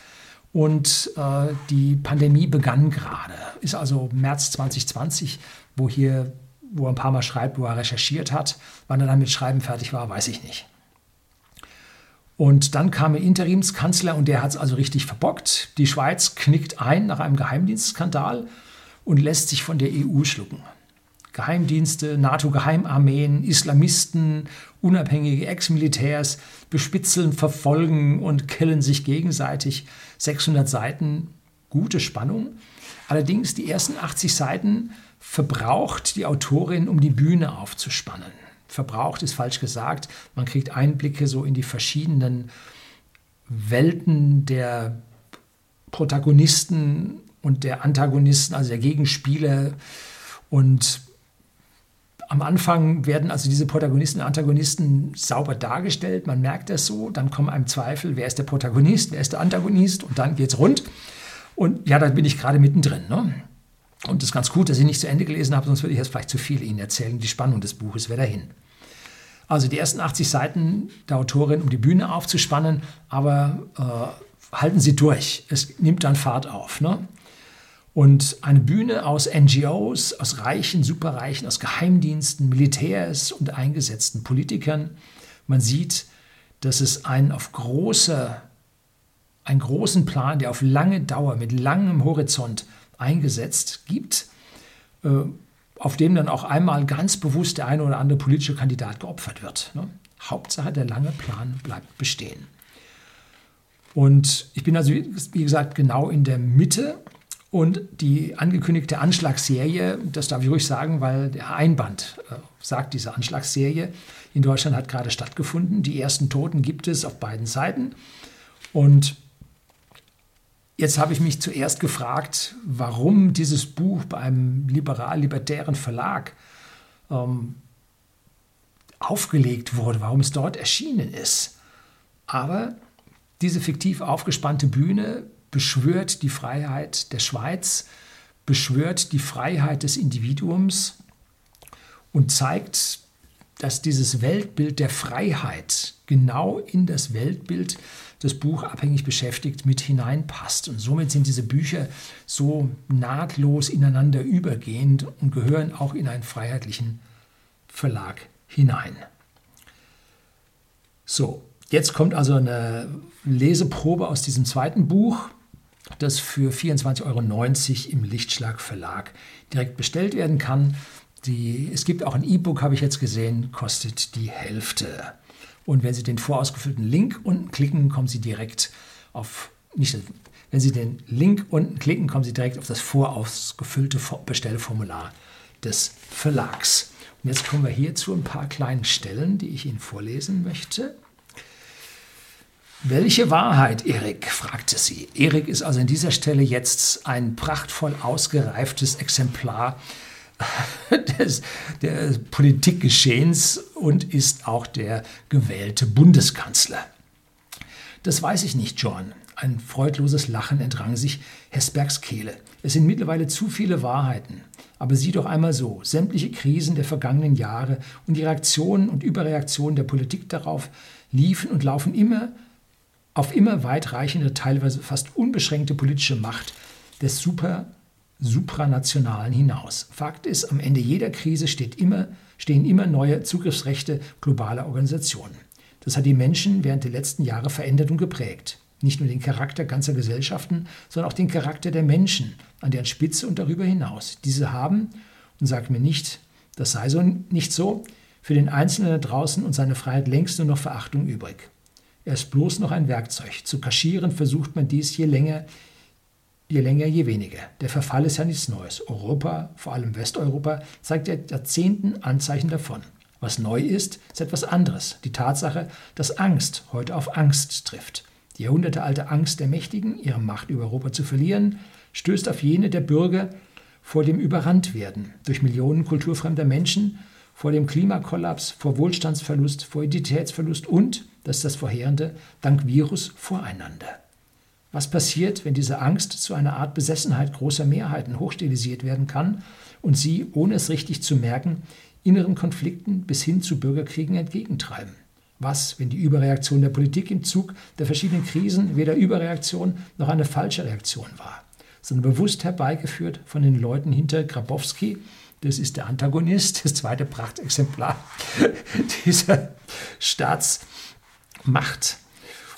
Und äh, die Pandemie begann gerade. Ist also März 2020, wo hier, wo er ein paar Mal schreibt, wo er recherchiert hat. Wann er dann mit Schreiben fertig war, weiß ich nicht. Und dann kam ein Interimskanzler und der hat es also richtig verbockt. Die Schweiz knickt ein nach einem Geheimdienstskandal und lässt sich von der EU schlucken. Geheimdienste, NATO-Geheimarmeen, Islamisten, unabhängige Ex-Militärs bespitzeln, verfolgen und killen sich gegenseitig. 600 Seiten, gute Spannung. Allerdings die ersten 80 Seiten verbraucht die Autorin, um die Bühne aufzuspannen verbraucht ist falsch gesagt. Man kriegt Einblicke so in die verschiedenen Welten der Protagonisten und der Antagonisten, also der Gegenspieler. Und am Anfang werden also diese Protagonisten und Antagonisten sauber dargestellt. Man merkt das so. Dann kommen einem Zweifel, wer ist der Protagonist, wer ist der Antagonist. Und dann geht es rund. Und ja, da bin ich gerade mittendrin. Ne? Und es ist ganz gut, dass ich nicht zu Ende gelesen habe, sonst würde ich jetzt vielleicht zu viel Ihnen erzählen. Die Spannung des Buches wäre dahin. Also die ersten 80 Seiten der Autorin, um die Bühne aufzuspannen, aber äh, halten Sie durch. Es nimmt dann Fahrt auf. Ne? Und eine Bühne aus NGOs, aus Reichen, Superreichen, aus Geheimdiensten, Militärs und eingesetzten Politikern. Man sieht, dass es einen auf große, einen großen Plan, der auf lange Dauer, mit langem Horizont eingesetzt gibt, äh, auf dem dann auch einmal ganz bewusst der eine oder andere politische Kandidat geopfert wird. Ne? Hauptsache, der lange Plan bleibt bestehen. Und ich bin also, wie gesagt, genau in der Mitte. Und die angekündigte Anschlagsserie, das darf ich ruhig sagen, weil der Einband äh, sagt, diese Anschlagsserie in Deutschland hat gerade stattgefunden. Die ersten Toten gibt es auf beiden Seiten. Und Jetzt habe ich mich zuerst gefragt, warum dieses Buch bei einem liberal-libertären Verlag ähm, aufgelegt wurde, warum es dort erschienen ist. Aber diese fiktiv aufgespannte Bühne beschwört die Freiheit der Schweiz, beschwört die Freiheit des Individuums und zeigt, dass dieses Weltbild der Freiheit genau in das Weltbild das Buch abhängig beschäftigt mit hineinpasst. Und somit sind diese Bücher so nahtlos ineinander übergehend und gehören auch in einen freiheitlichen Verlag hinein. So, jetzt kommt also eine Leseprobe aus diesem zweiten Buch, das für 24,90 Euro im Lichtschlag Verlag direkt bestellt werden kann. Die, es gibt auch ein E-Book, habe ich jetzt gesehen, kostet die Hälfte. Und wenn Sie den vorausgefüllten Link unten klicken, kommen Sie direkt auf, nicht, wenn Sie den Link unten klicken, kommen Sie direkt auf das vorausgefüllte Bestellformular des Verlags. Und jetzt kommen wir hier zu ein paar kleinen Stellen, die ich Ihnen vorlesen möchte. Welche Wahrheit, Erik? fragte sie. Erik ist also an dieser Stelle jetzt ein prachtvoll ausgereiftes Exemplar des, des Politikgeschehens und ist auch der gewählte Bundeskanzler. Das weiß ich nicht, John. Ein freudloses Lachen entrang sich Hesbergs Kehle. Es sind mittlerweile zu viele Wahrheiten. Aber sieh doch einmal so, sämtliche Krisen der vergangenen Jahre und die Reaktionen und Überreaktionen der Politik darauf liefen und laufen immer auf immer weitreichende, teilweise fast unbeschränkte politische Macht des Super Supranationalen hinaus. Fakt ist, am Ende jeder Krise immer, stehen immer neue Zugriffsrechte globaler Organisationen. Das hat die Menschen während der letzten Jahre verändert und geprägt. Nicht nur den Charakter ganzer Gesellschaften, sondern auch den Charakter der Menschen an deren Spitze und darüber hinaus. Diese haben, und sagt mir nicht, das sei so nicht so, für den Einzelnen da draußen und seine Freiheit längst nur noch Verachtung übrig. Er ist bloß noch ein Werkzeug. Zu kaschieren versucht man dies je länger, Je länger, je weniger. Der Verfall ist ja nichts Neues. Europa, vor allem Westeuropa, zeigt seit Jahrzehnten Anzeichen davon. Was neu ist, ist etwas anderes. Die Tatsache, dass Angst heute auf Angst trifft. Die jahrhundertealte Angst der Mächtigen, ihre Macht über Europa zu verlieren, stößt auf jene der Bürger vor dem Überranntwerden durch Millionen kulturfremder Menschen, vor dem Klimakollaps, vor Wohlstandsverlust, vor Identitätsverlust und, das ist das Vorherende, dank Virus voreinander. Was passiert, wenn diese Angst zu einer Art Besessenheit großer Mehrheiten hochstilisiert werden kann und sie, ohne es richtig zu merken, inneren Konflikten bis hin zu Bürgerkriegen entgegentreiben? Was, wenn die Überreaktion der Politik im Zug der verschiedenen Krisen weder Überreaktion noch eine falsche Reaktion war, sondern bewusst herbeigeführt von den Leuten hinter Grabowski, das ist der Antagonist, das zweite Prachtexemplar dieser Staatsmacht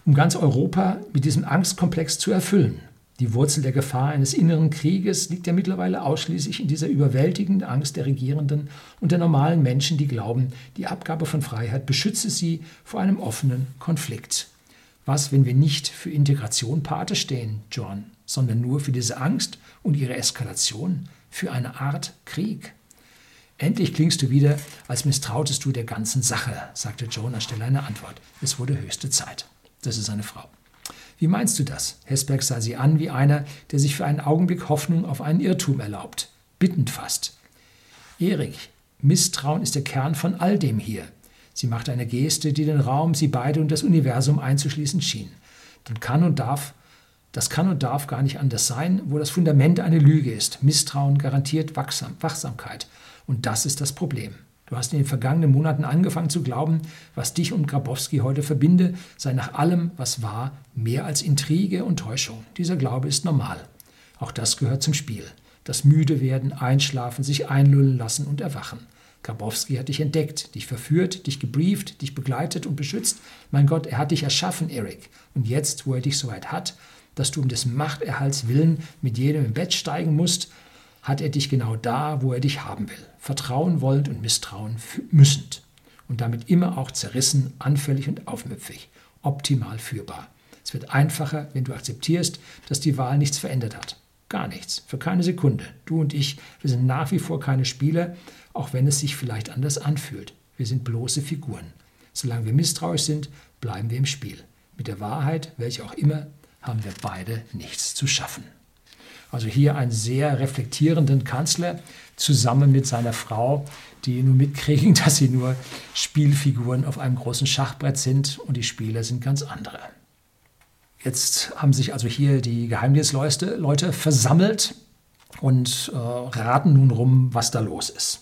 um ganz Europa mit diesem Angstkomplex zu erfüllen. Die Wurzel der Gefahr eines inneren Krieges liegt ja mittlerweile ausschließlich in dieser überwältigenden Angst der Regierenden und der normalen Menschen, die glauben, die Abgabe von Freiheit beschütze sie vor einem offenen Konflikt. Was, wenn wir nicht für Integration Pate stehen, John, sondern nur für diese Angst und ihre Eskalation, für eine Art Krieg? Endlich klingst du wieder, als misstrautest du der ganzen Sache, sagte John anstelle einer Antwort. Es wurde höchste Zeit. Das ist seine Frau. Wie meinst du das? Hesberg sah sie an wie einer, der sich für einen Augenblick Hoffnung auf einen Irrtum erlaubt. Bittend fast. Erik, Misstrauen ist der Kern von all dem hier. Sie machte eine Geste, die den Raum, sie beide und das Universum einzuschließen schien. Dann kann und darf, das kann und darf gar nicht anders sein, wo das Fundament eine Lüge ist. Misstrauen garantiert Wachsam, Wachsamkeit. Und das ist das Problem. Du hast in den vergangenen Monaten angefangen zu glauben, was dich und Grabowski heute verbinde, sei nach allem, was war, mehr als Intrige und Täuschung. Dieser Glaube ist normal. Auch das gehört zum Spiel. Das müde werden, einschlafen, sich einlullen lassen und erwachen. Grabowski hat dich entdeckt, dich verführt, dich gebrieft, dich begleitet und beschützt. Mein Gott, er hat dich erschaffen, Eric. Und jetzt, wo er dich soweit hat, dass du um des Machterhalts willen mit jedem im Bett steigen musst, hat er dich genau da, wo er dich haben will. Vertrauen wollend und Misstrauen müssend. Und damit immer auch zerrissen, anfällig und aufmüpfig. Optimal führbar. Es wird einfacher, wenn du akzeptierst, dass die Wahl nichts verändert hat. Gar nichts. Für keine Sekunde. Du und ich, wir sind nach wie vor keine Spieler, auch wenn es sich vielleicht anders anfühlt. Wir sind bloße Figuren. Solange wir misstrauisch sind, bleiben wir im Spiel. Mit der Wahrheit, welche auch immer, haben wir beide nichts zu schaffen. Also hier einen sehr reflektierenden Kanzler zusammen mit seiner Frau, die nur mitkriegen, dass sie nur Spielfiguren auf einem großen Schachbrett sind und die Spieler sind ganz andere. Jetzt haben sich also hier die Geheimdienstleute Leute versammelt und äh, raten nun rum, was da los ist.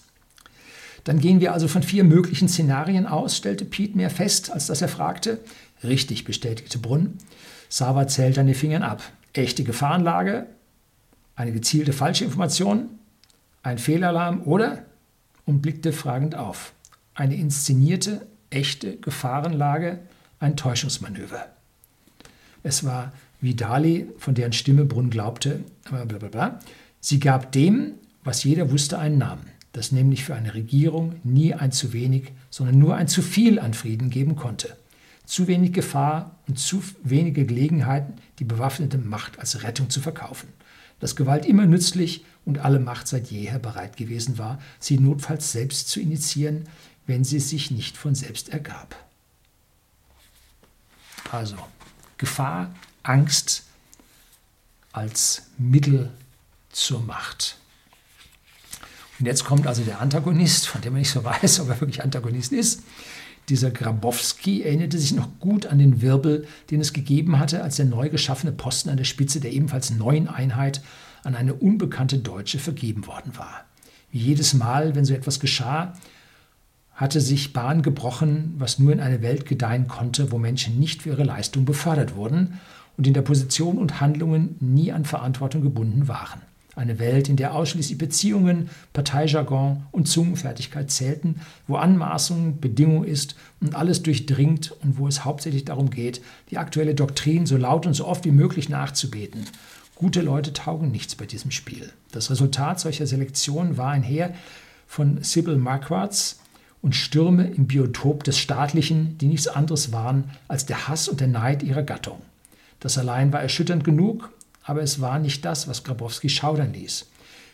Dann gehen wir also von vier möglichen Szenarien aus, stellte Pete mehr fest, als dass er fragte. Richtig, bestätigte Brunn. Sava zählt an den Fingern ab. Echte Gefahrenlage, eine gezielte Falschinformation, ein Fehlalarm oder, und blickte fragend auf, eine inszenierte, echte Gefahrenlage, ein Täuschungsmanöver. Es war Vidali, von deren Stimme Brunn glaubte, blablabla. sie gab dem, was jeder wusste, einen Namen, das nämlich für eine Regierung nie ein zu wenig, sondern nur ein zu viel an Frieden geben konnte. Zu wenig Gefahr und zu wenige Gelegenheiten, die bewaffnete Macht als Rettung zu verkaufen. Dass Gewalt immer nützlich und alle Macht seit jeher bereit gewesen war, sie notfalls selbst zu initiieren, wenn sie sich nicht von selbst ergab. Also, Gefahr, Angst als Mittel zur Macht. Und jetzt kommt also der Antagonist, von dem man nicht so weiß, ob er wirklich Antagonist ist. Dieser Grabowski erinnerte sich noch gut an den Wirbel, den es gegeben hatte, als der neu geschaffene Posten an der Spitze der ebenfalls neuen Einheit an eine unbekannte Deutsche vergeben worden war. Wie jedes Mal, wenn so etwas geschah, hatte sich Bahn gebrochen, was nur in einer Welt gedeihen konnte, wo Menschen nicht für ihre Leistung befördert wurden und in der Position und Handlungen nie an Verantwortung gebunden waren. Eine Welt, in der ausschließlich Beziehungen, Parteijargon und Zungenfertigkeit zählten, wo Anmaßung Bedingung ist und alles durchdringt und wo es hauptsächlich darum geht, die aktuelle Doktrin so laut und so oft wie möglich nachzubeten. Gute Leute taugen nichts bei diesem Spiel. Das Resultat solcher Selektionen war ein Heer von Sybil Marquards, und Stürme im Biotop des Staatlichen, die nichts anderes waren als der Hass und der Neid ihrer Gattung. Das allein war erschütternd genug, aber es war nicht das, was Grabowski schaudern ließ.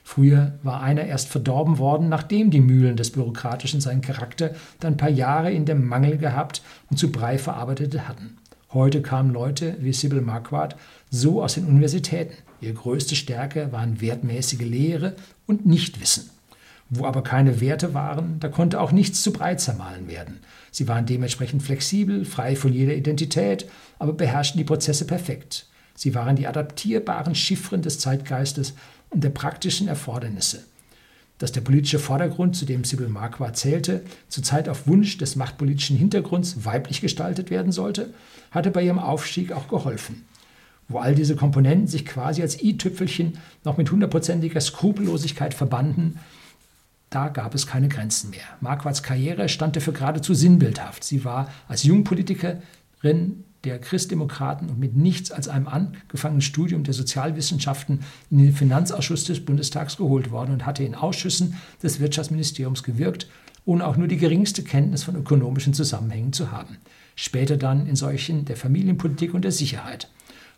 Früher war einer erst verdorben worden, nachdem die Mühlen des Bürokratischen seinen Charakter dann ein paar Jahre in dem Mangel gehabt und zu Brei verarbeitet hatten. Heute kamen Leute wie Sybil Marquardt so aus den Universitäten. Ihre größte Stärke waren wertmäßige Lehre und Nichtwissen. Wo aber keine Werte waren, da konnte auch nichts zu breit zermahlen werden. Sie waren dementsprechend flexibel, frei von jeder Identität, aber beherrschten die Prozesse perfekt. Sie waren die adaptierbaren Chiffren des Zeitgeistes und der praktischen Erfordernisse. Dass der politische Vordergrund, zu dem Sybil Marquardt zählte, zurzeit auf Wunsch des machtpolitischen Hintergrunds weiblich gestaltet werden sollte, hatte bei ihrem Aufstieg auch geholfen. Wo all diese Komponenten sich quasi als i-Tüpfelchen noch mit hundertprozentiger Skrupellosigkeit verbanden, da gab es keine Grenzen mehr. Marquards Karriere stand dafür geradezu sinnbildhaft. Sie war als Jungpolitikerin der Christdemokraten und mit nichts als einem angefangenen Studium der Sozialwissenschaften in den Finanzausschuss des Bundestags geholt worden und hatte in Ausschüssen des Wirtschaftsministeriums gewirkt, ohne auch nur die geringste Kenntnis von ökonomischen Zusammenhängen zu haben. Später dann in solchen der Familienpolitik und der Sicherheit.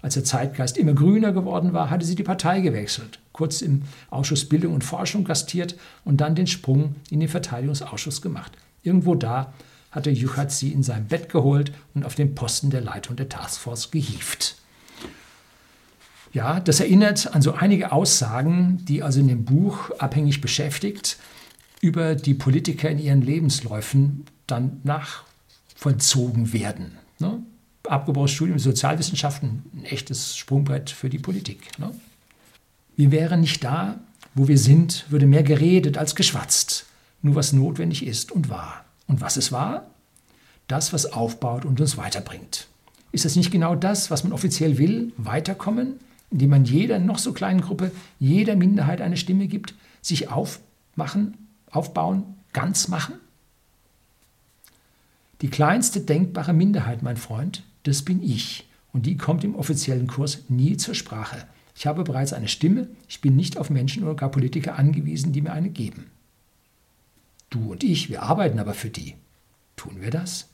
Als der Zeitgeist immer grüner geworden war, hatte sie die Partei gewechselt, kurz im Ausschuss Bildung und Forschung gastiert und dann den Sprung in den Verteidigungsausschuss gemacht. Irgendwo da hatte Juchat sie in sein Bett geholt und auf den Posten der Leitung der Taskforce gehievt. Ja, das erinnert an so einige Aussagen, die also in dem Buch abhängig beschäftigt über die Politiker in ihren Lebensläufen dann nachvollzogen werden. Ne? abgebrochenes Studium Sozialwissenschaften ein echtes Sprungbrett für die Politik. Ne? Wir wären nicht da, wo wir sind, würde mehr geredet als geschwatzt. Nur was notwendig ist und wahr. Und was ist wahr? Das, was aufbaut und uns weiterbringt. Ist es nicht genau das, was man offiziell will? Weiterkommen, indem man jeder noch so kleinen Gruppe, jeder Minderheit eine Stimme gibt, sich aufmachen, aufbauen, ganz machen? Die kleinste denkbare Minderheit, mein Freund, das bin ich. Und die kommt im offiziellen Kurs nie zur Sprache. Ich habe bereits eine Stimme, ich bin nicht auf Menschen oder gar Politiker angewiesen, die mir eine geben. Du und ich, wir arbeiten aber für die. Tun wir das?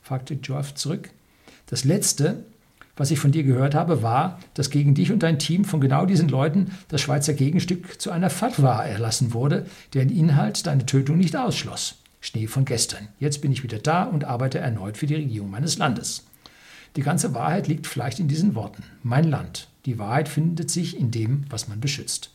fragte Joff zurück. Das Letzte, was ich von dir gehört habe, war, dass gegen dich und dein Team von genau diesen Leuten das Schweizer Gegenstück zu einer Fatwa erlassen wurde, deren Inhalt deine Tötung nicht ausschloss. Schnee von gestern. Jetzt bin ich wieder da und arbeite erneut für die Regierung meines Landes. Die ganze Wahrheit liegt vielleicht in diesen Worten. Mein Land, Die Wahrheit findet sich in dem, was man beschützt.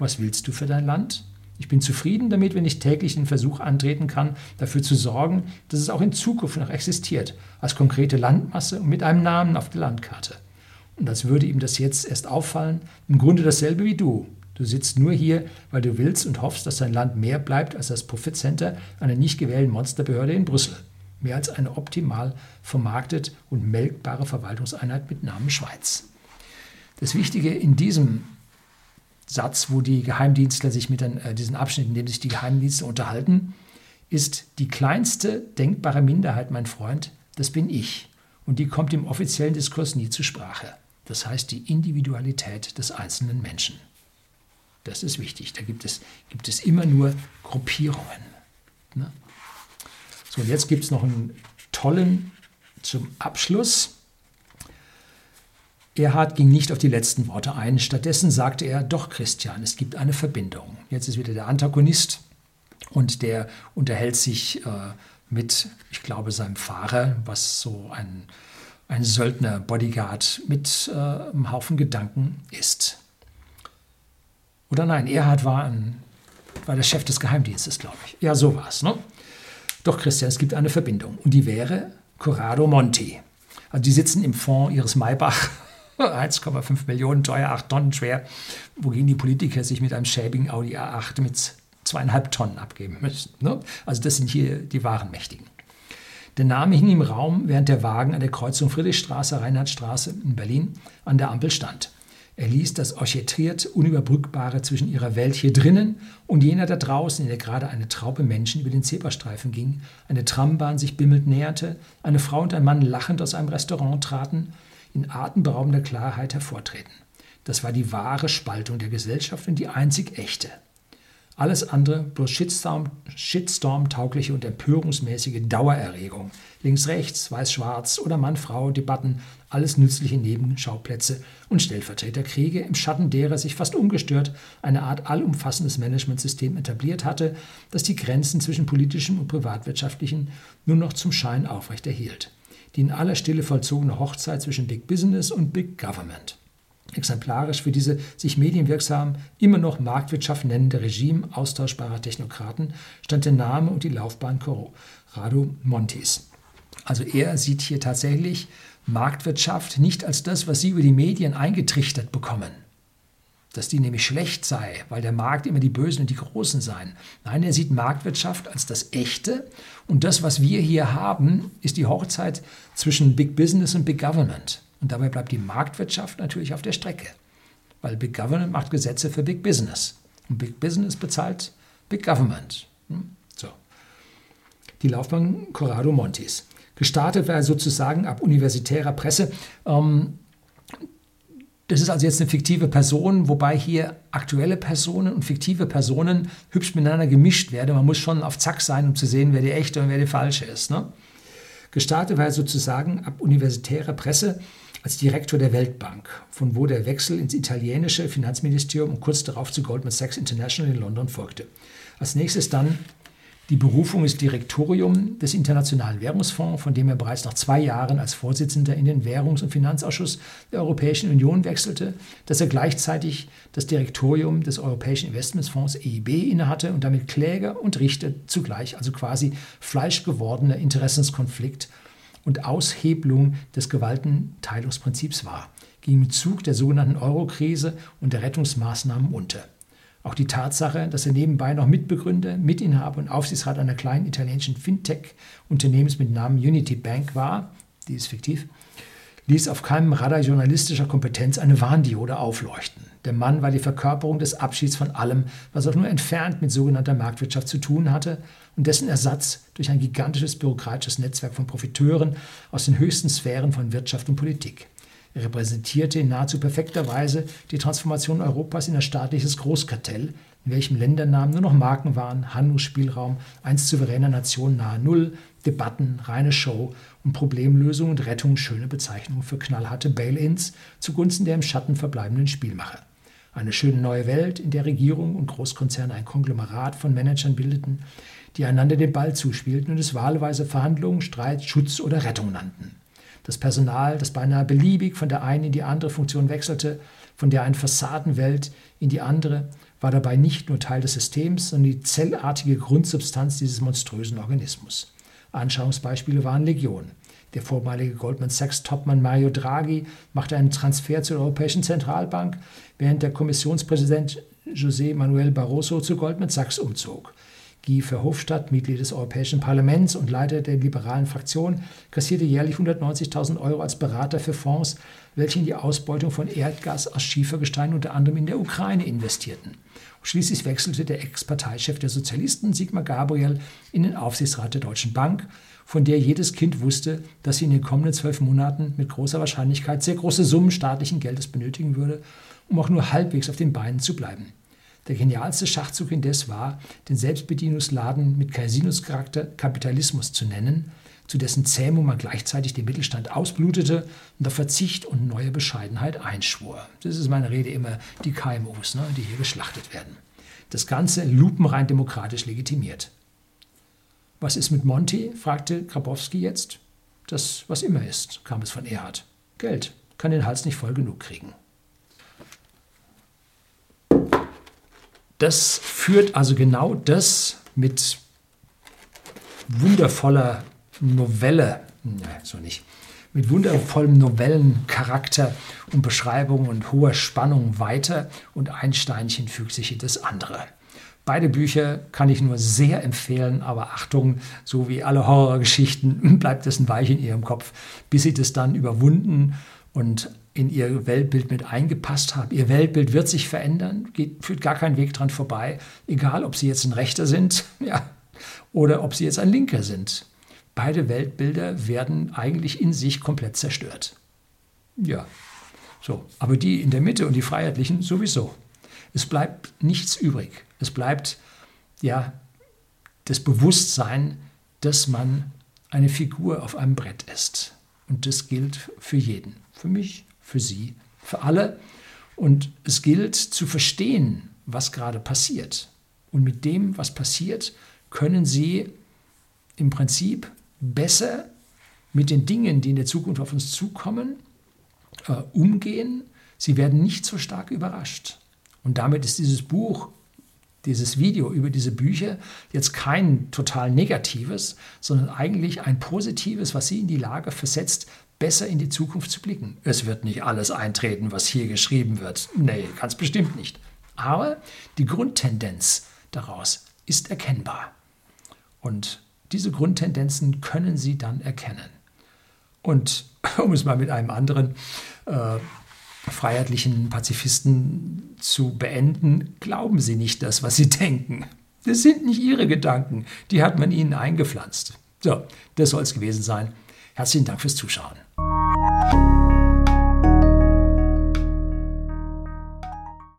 Was willst du für dein Land? Ich bin zufrieden damit, wenn ich täglich den Versuch antreten kann, dafür zu sorgen, dass es auch in Zukunft noch existiert, als konkrete Landmasse und mit einem Namen auf der Landkarte. Und als würde ihm das jetzt erst auffallen, im Grunde dasselbe wie du. Du sitzt nur hier, weil du willst und hoffst, dass dein Land mehr bleibt als das Profitcenter einer nicht gewählten Monsterbehörde in Brüssel. Mehr als eine optimal vermarktet und melkbare Verwaltungseinheit mit Namen Schweiz. Das Wichtige in diesem Satz, wo die Geheimdienstler sich mit den, äh, diesen Abschnitt, in dem sich die Geheimdienste unterhalten, ist die kleinste denkbare Minderheit, mein Freund, das bin ich. Und die kommt im offiziellen Diskurs nie zur Sprache. Das heißt die Individualität des einzelnen Menschen. Das ist wichtig. Da gibt es, gibt es immer nur Gruppierungen. Ne? So, und jetzt gibt es noch einen tollen zum Abschluss. Erhard ging nicht auf die letzten Worte ein. Stattdessen sagte er, doch Christian, es gibt eine Verbindung. Jetzt ist wieder der Antagonist und der unterhält sich äh, mit, ich glaube, seinem Fahrer, was so ein, ein Söldner-Bodyguard mit äh, einem Haufen Gedanken ist. Oder nein, Erhard war, ein, war der Chef des Geheimdienstes, glaube ich. Ja, so war es. Ne? Doch Christian, es gibt eine Verbindung und die wäre Corrado Monti. Also die sitzen im Fond ihres Maybach 1,5 Millionen teuer, 8 Tonnen schwer, wogegen die Politiker sich mit einem schäbigen Audi A8 mit zweieinhalb Tonnen abgeben müssen. Ne? Also das sind hier die wahren Mächtigen. Der Name hing im Raum, während der Wagen an der Kreuzung Friedrichstraße, Reinhardtstraße in Berlin an der Ampel stand. Er ließ das orchestriert Unüberbrückbare zwischen ihrer Welt hier drinnen und jener da draußen, in der gerade eine Traube Menschen über den Zebrastreifen ging, eine Trambahn sich bimmelt näherte, eine Frau und ein Mann lachend aus einem Restaurant traten, in atemberaubender Klarheit hervortreten. Das war die wahre Spaltung der Gesellschaft und die einzig echte. Alles andere bloß Shitstorm, Shitstorm-taugliche und empörungsmäßige Dauererregung. Links-rechts, weiß-schwarz oder Mann-Frau-Debatten, alles nützliche Nebenschauplätze und Stellvertreterkriege, im Schatten derer sich fast ungestört eine Art allumfassendes Managementsystem etabliert hatte, das die Grenzen zwischen politischem und privatwirtschaftlichen nur noch zum Schein aufrechterhielt die in aller Stille vollzogene Hochzeit zwischen Big Business und Big Government. Exemplarisch für diese sich medienwirksam, immer noch Marktwirtschaft nennende Regime austauschbarer Technokraten stand der Name und die Laufbahn Corrado Montis. Also er sieht hier tatsächlich Marktwirtschaft nicht als das, was sie über die Medien eingetrichtert bekommen, dass die nämlich schlecht sei, weil der Markt immer die Bösen und die Großen seien. Nein, er sieht Marktwirtschaft als das Echte und das, was wir hier haben, ist die Hochzeit zwischen Big Business und Big Government. Und dabei bleibt die Marktwirtschaft natürlich auf der Strecke, weil Big Government macht Gesetze für Big Business und Big Business bezahlt Big Government. Hm? So. Die Laufbahn Corrado Montis. Gestartet war sozusagen ab universitärer Presse. Ähm, das ist also jetzt eine fiktive Person, wobei hier aktuelle Personen und fiktive Personen hübsch miteinander gemischt werden. Man muss schon auf Zack sein, um zu sehen, wer die echte und wer die falsche ist. Ne? Gestartet war er sozusagen ab universitärer Presse als Direktor der Weltbank, von wo der Wechsel ins italienische Finanzministerium und kurz darauf zu Goldman Sachs International in London folgte. Als nächstes dann die Berufung ins Direktorium des Internationalen Währungsfonds, von dem er bereits nach zwei Jahren als Vorsitzender in den Währungs- und Finanzausschuss der Europäischen Union wechselte, dass er gleichzeitig das Direktorium des Europäischen Investmentsfonds EIB innehatte und damit Kläger und Richter zugleich, also quasi fleischgewordener Interessenskonflikt und Aushebelung des Gewaltenteilungsprinzips war, ging im Zug der sogenannten Euro-Krise und der Rettungsmaßnahmen unter. Auch die Tatsache, dass er nebenbei noch Mitbegründer, Mitinhaber und Aufsichtsrat einer kleinen italienischen Fintech-Unternehmens mit Namen Unity Bank war, die ist fiktiv, ließ auf keinem Radar journalistischer Kompetenz eine Warndiode aufleuchten. Der Mann war die Verkörperung des Abschieds von allem, was auch nur entfernt mit sogenannter Marktwirtschaft zu tun hatte und dessen Ersatz durch ein gigantisches bürokratisches Netzwerk von Profiteuren aus den höchsten Sphären von Wirtschaft und Politik. Er repräsentierte in nahezu perfekter Weise die Transformation Europas in ein staatliches Großkartell, in welchem Ländernamen nur noch Marken waren, Handlungsspielraum, einst souveräner Nation nahe Null, Debatten, reine Show und Problemlösung und Rettung schöne Bezeichnungen für knallharte Bail-ins zugunsten der im Schatten verbleibenden Spielmacher. Eine schöne neue Welt, in der Regierung und Großkonzerne ein Konglomerat von Managern bildeten, die einander den Ball zuspielten und es wahlweise Verhandlungen, Streit, Schutz oder Rettung nannten. Das Personal, das beinahe beliebig von der einen in die andere Funktion wechselte, von der einen Fassadenwelt in die andere, war dabei nicht nur Teil des Systems, sondern die zellartige Grundsubstanz dieses monströsen Organismus. Anschauungsbeispiele waren Legion. Der vormalige Goldman Sachs-Topmann Mario Draghi machte einen Transfer zur Europäischen Zentralbank, während der Kommissionspräsident José Manuel Barroso zu Goldman Sachs umzog. Guy Verhofstadt, Mitglied des Europäischen Parlaments und Leiter der liberalen Fraktion, kassierte jährlich 190.000 Euro als Berater für Fonds, welche in die Ausbeutung von Erdgas aus Schiefergestein unter anderem in der Ukraine investierten. Schließlich wechselte der Ex-Parteichef der Sozialisten Sigmar Gabriel in den Aufsichtsrat der Deutschen Bank, von der jedes Kind wusste, dass sie in den kommenden zwölf Monaten mit großer Wahrscheinlichkeit sehr große Summen staatlichen Geldes benötigen würde, um auch nur halbwegs auf den Beinen zu bleiben. Der genialste Schachzug indes war, den Selbstbedienungsladen mit Casinos-Charakter Kapitalismus zu nennen, zu dessen Zähmung man gleichzeitig den Mittelstand ausblutete und auf Verzicht und neue Bescheidenheit einschwor. Das ist meine Rede immer die KMUs, ne, die hier geschlachtet werden. Das Ganze lupenrein demokratisch legitimiert. Was ist mit Monty? fragte Grabowski jetzt. Das, was immer ist, kam es von Erhard. Geld. Kann den Hals nicht voll genug kriegen. Das führt also genau das mit wundervoller Novelle, ja, so nicht, mit wundervollem Novellencharakter und Beschreibung und hoher Spannung weiter und ein Steinchen fügt sich in das andere. Beide Bücher kann ich nur sehr empfehlen, aber Achtung, so wie alle Horrorgeschichten bleibt es ein Weich in Ihrem Kopf, bis Sie das dann überwunden und in Ihr Weltbild mit eingepasst haben. Ihr Weltbild wird sich verändern, geht, führt gar keinen Weg dran vorbei, egal ob Sie jetzt ein Rechter sind ja, oder ob Sie jetzt ein Linker sind. Beide Weltbilder werden eigentlich in sich komplett zerstört. Ja, so. Aber die in der Mitte und die Freiheitlichen sowieso. Es bleibt nichts übrig. Es bleibt ja das Bewusstsein, dass man eine Figur auf einem Brett ist. Und das gilt für jeden. Für mich, für Sie, für alle. Und es gilt zu verstehen, was gerade passiert. Und mit dem, was passiert, können Sie im Prinzip besser mit den Dingen, die in der Zukunft auf uns zukommen, äh, umgehen. Sie werden nicht so stark überrascht. Und damit ist dieses Buch, dieses Video über diese Bücher jetzt kein total negatives, sondern eigentlich ein positives, was Sie in die Lage versetzt, besser in die Zukunft zu blicken. Es wird nicht alles eintreten, was hier geschrieben wird. Nee, ganz bestimmt nicht. Aber die Grundtendenz daraus ist erkennbar. Und diese Grundtendenzen können Sie dann erkennen. Und um es mal mit einem anderen äh, freiheitlichen Pazifisten zu beenden, glauben Sie nicht das, was Sie denken. Das sind nicht Ihre Gedanken, die hat man Ihnen eingepflanzt. So, das soll es gewesen sein. Herzlichen Dank fürs Zuschauen. Thank you.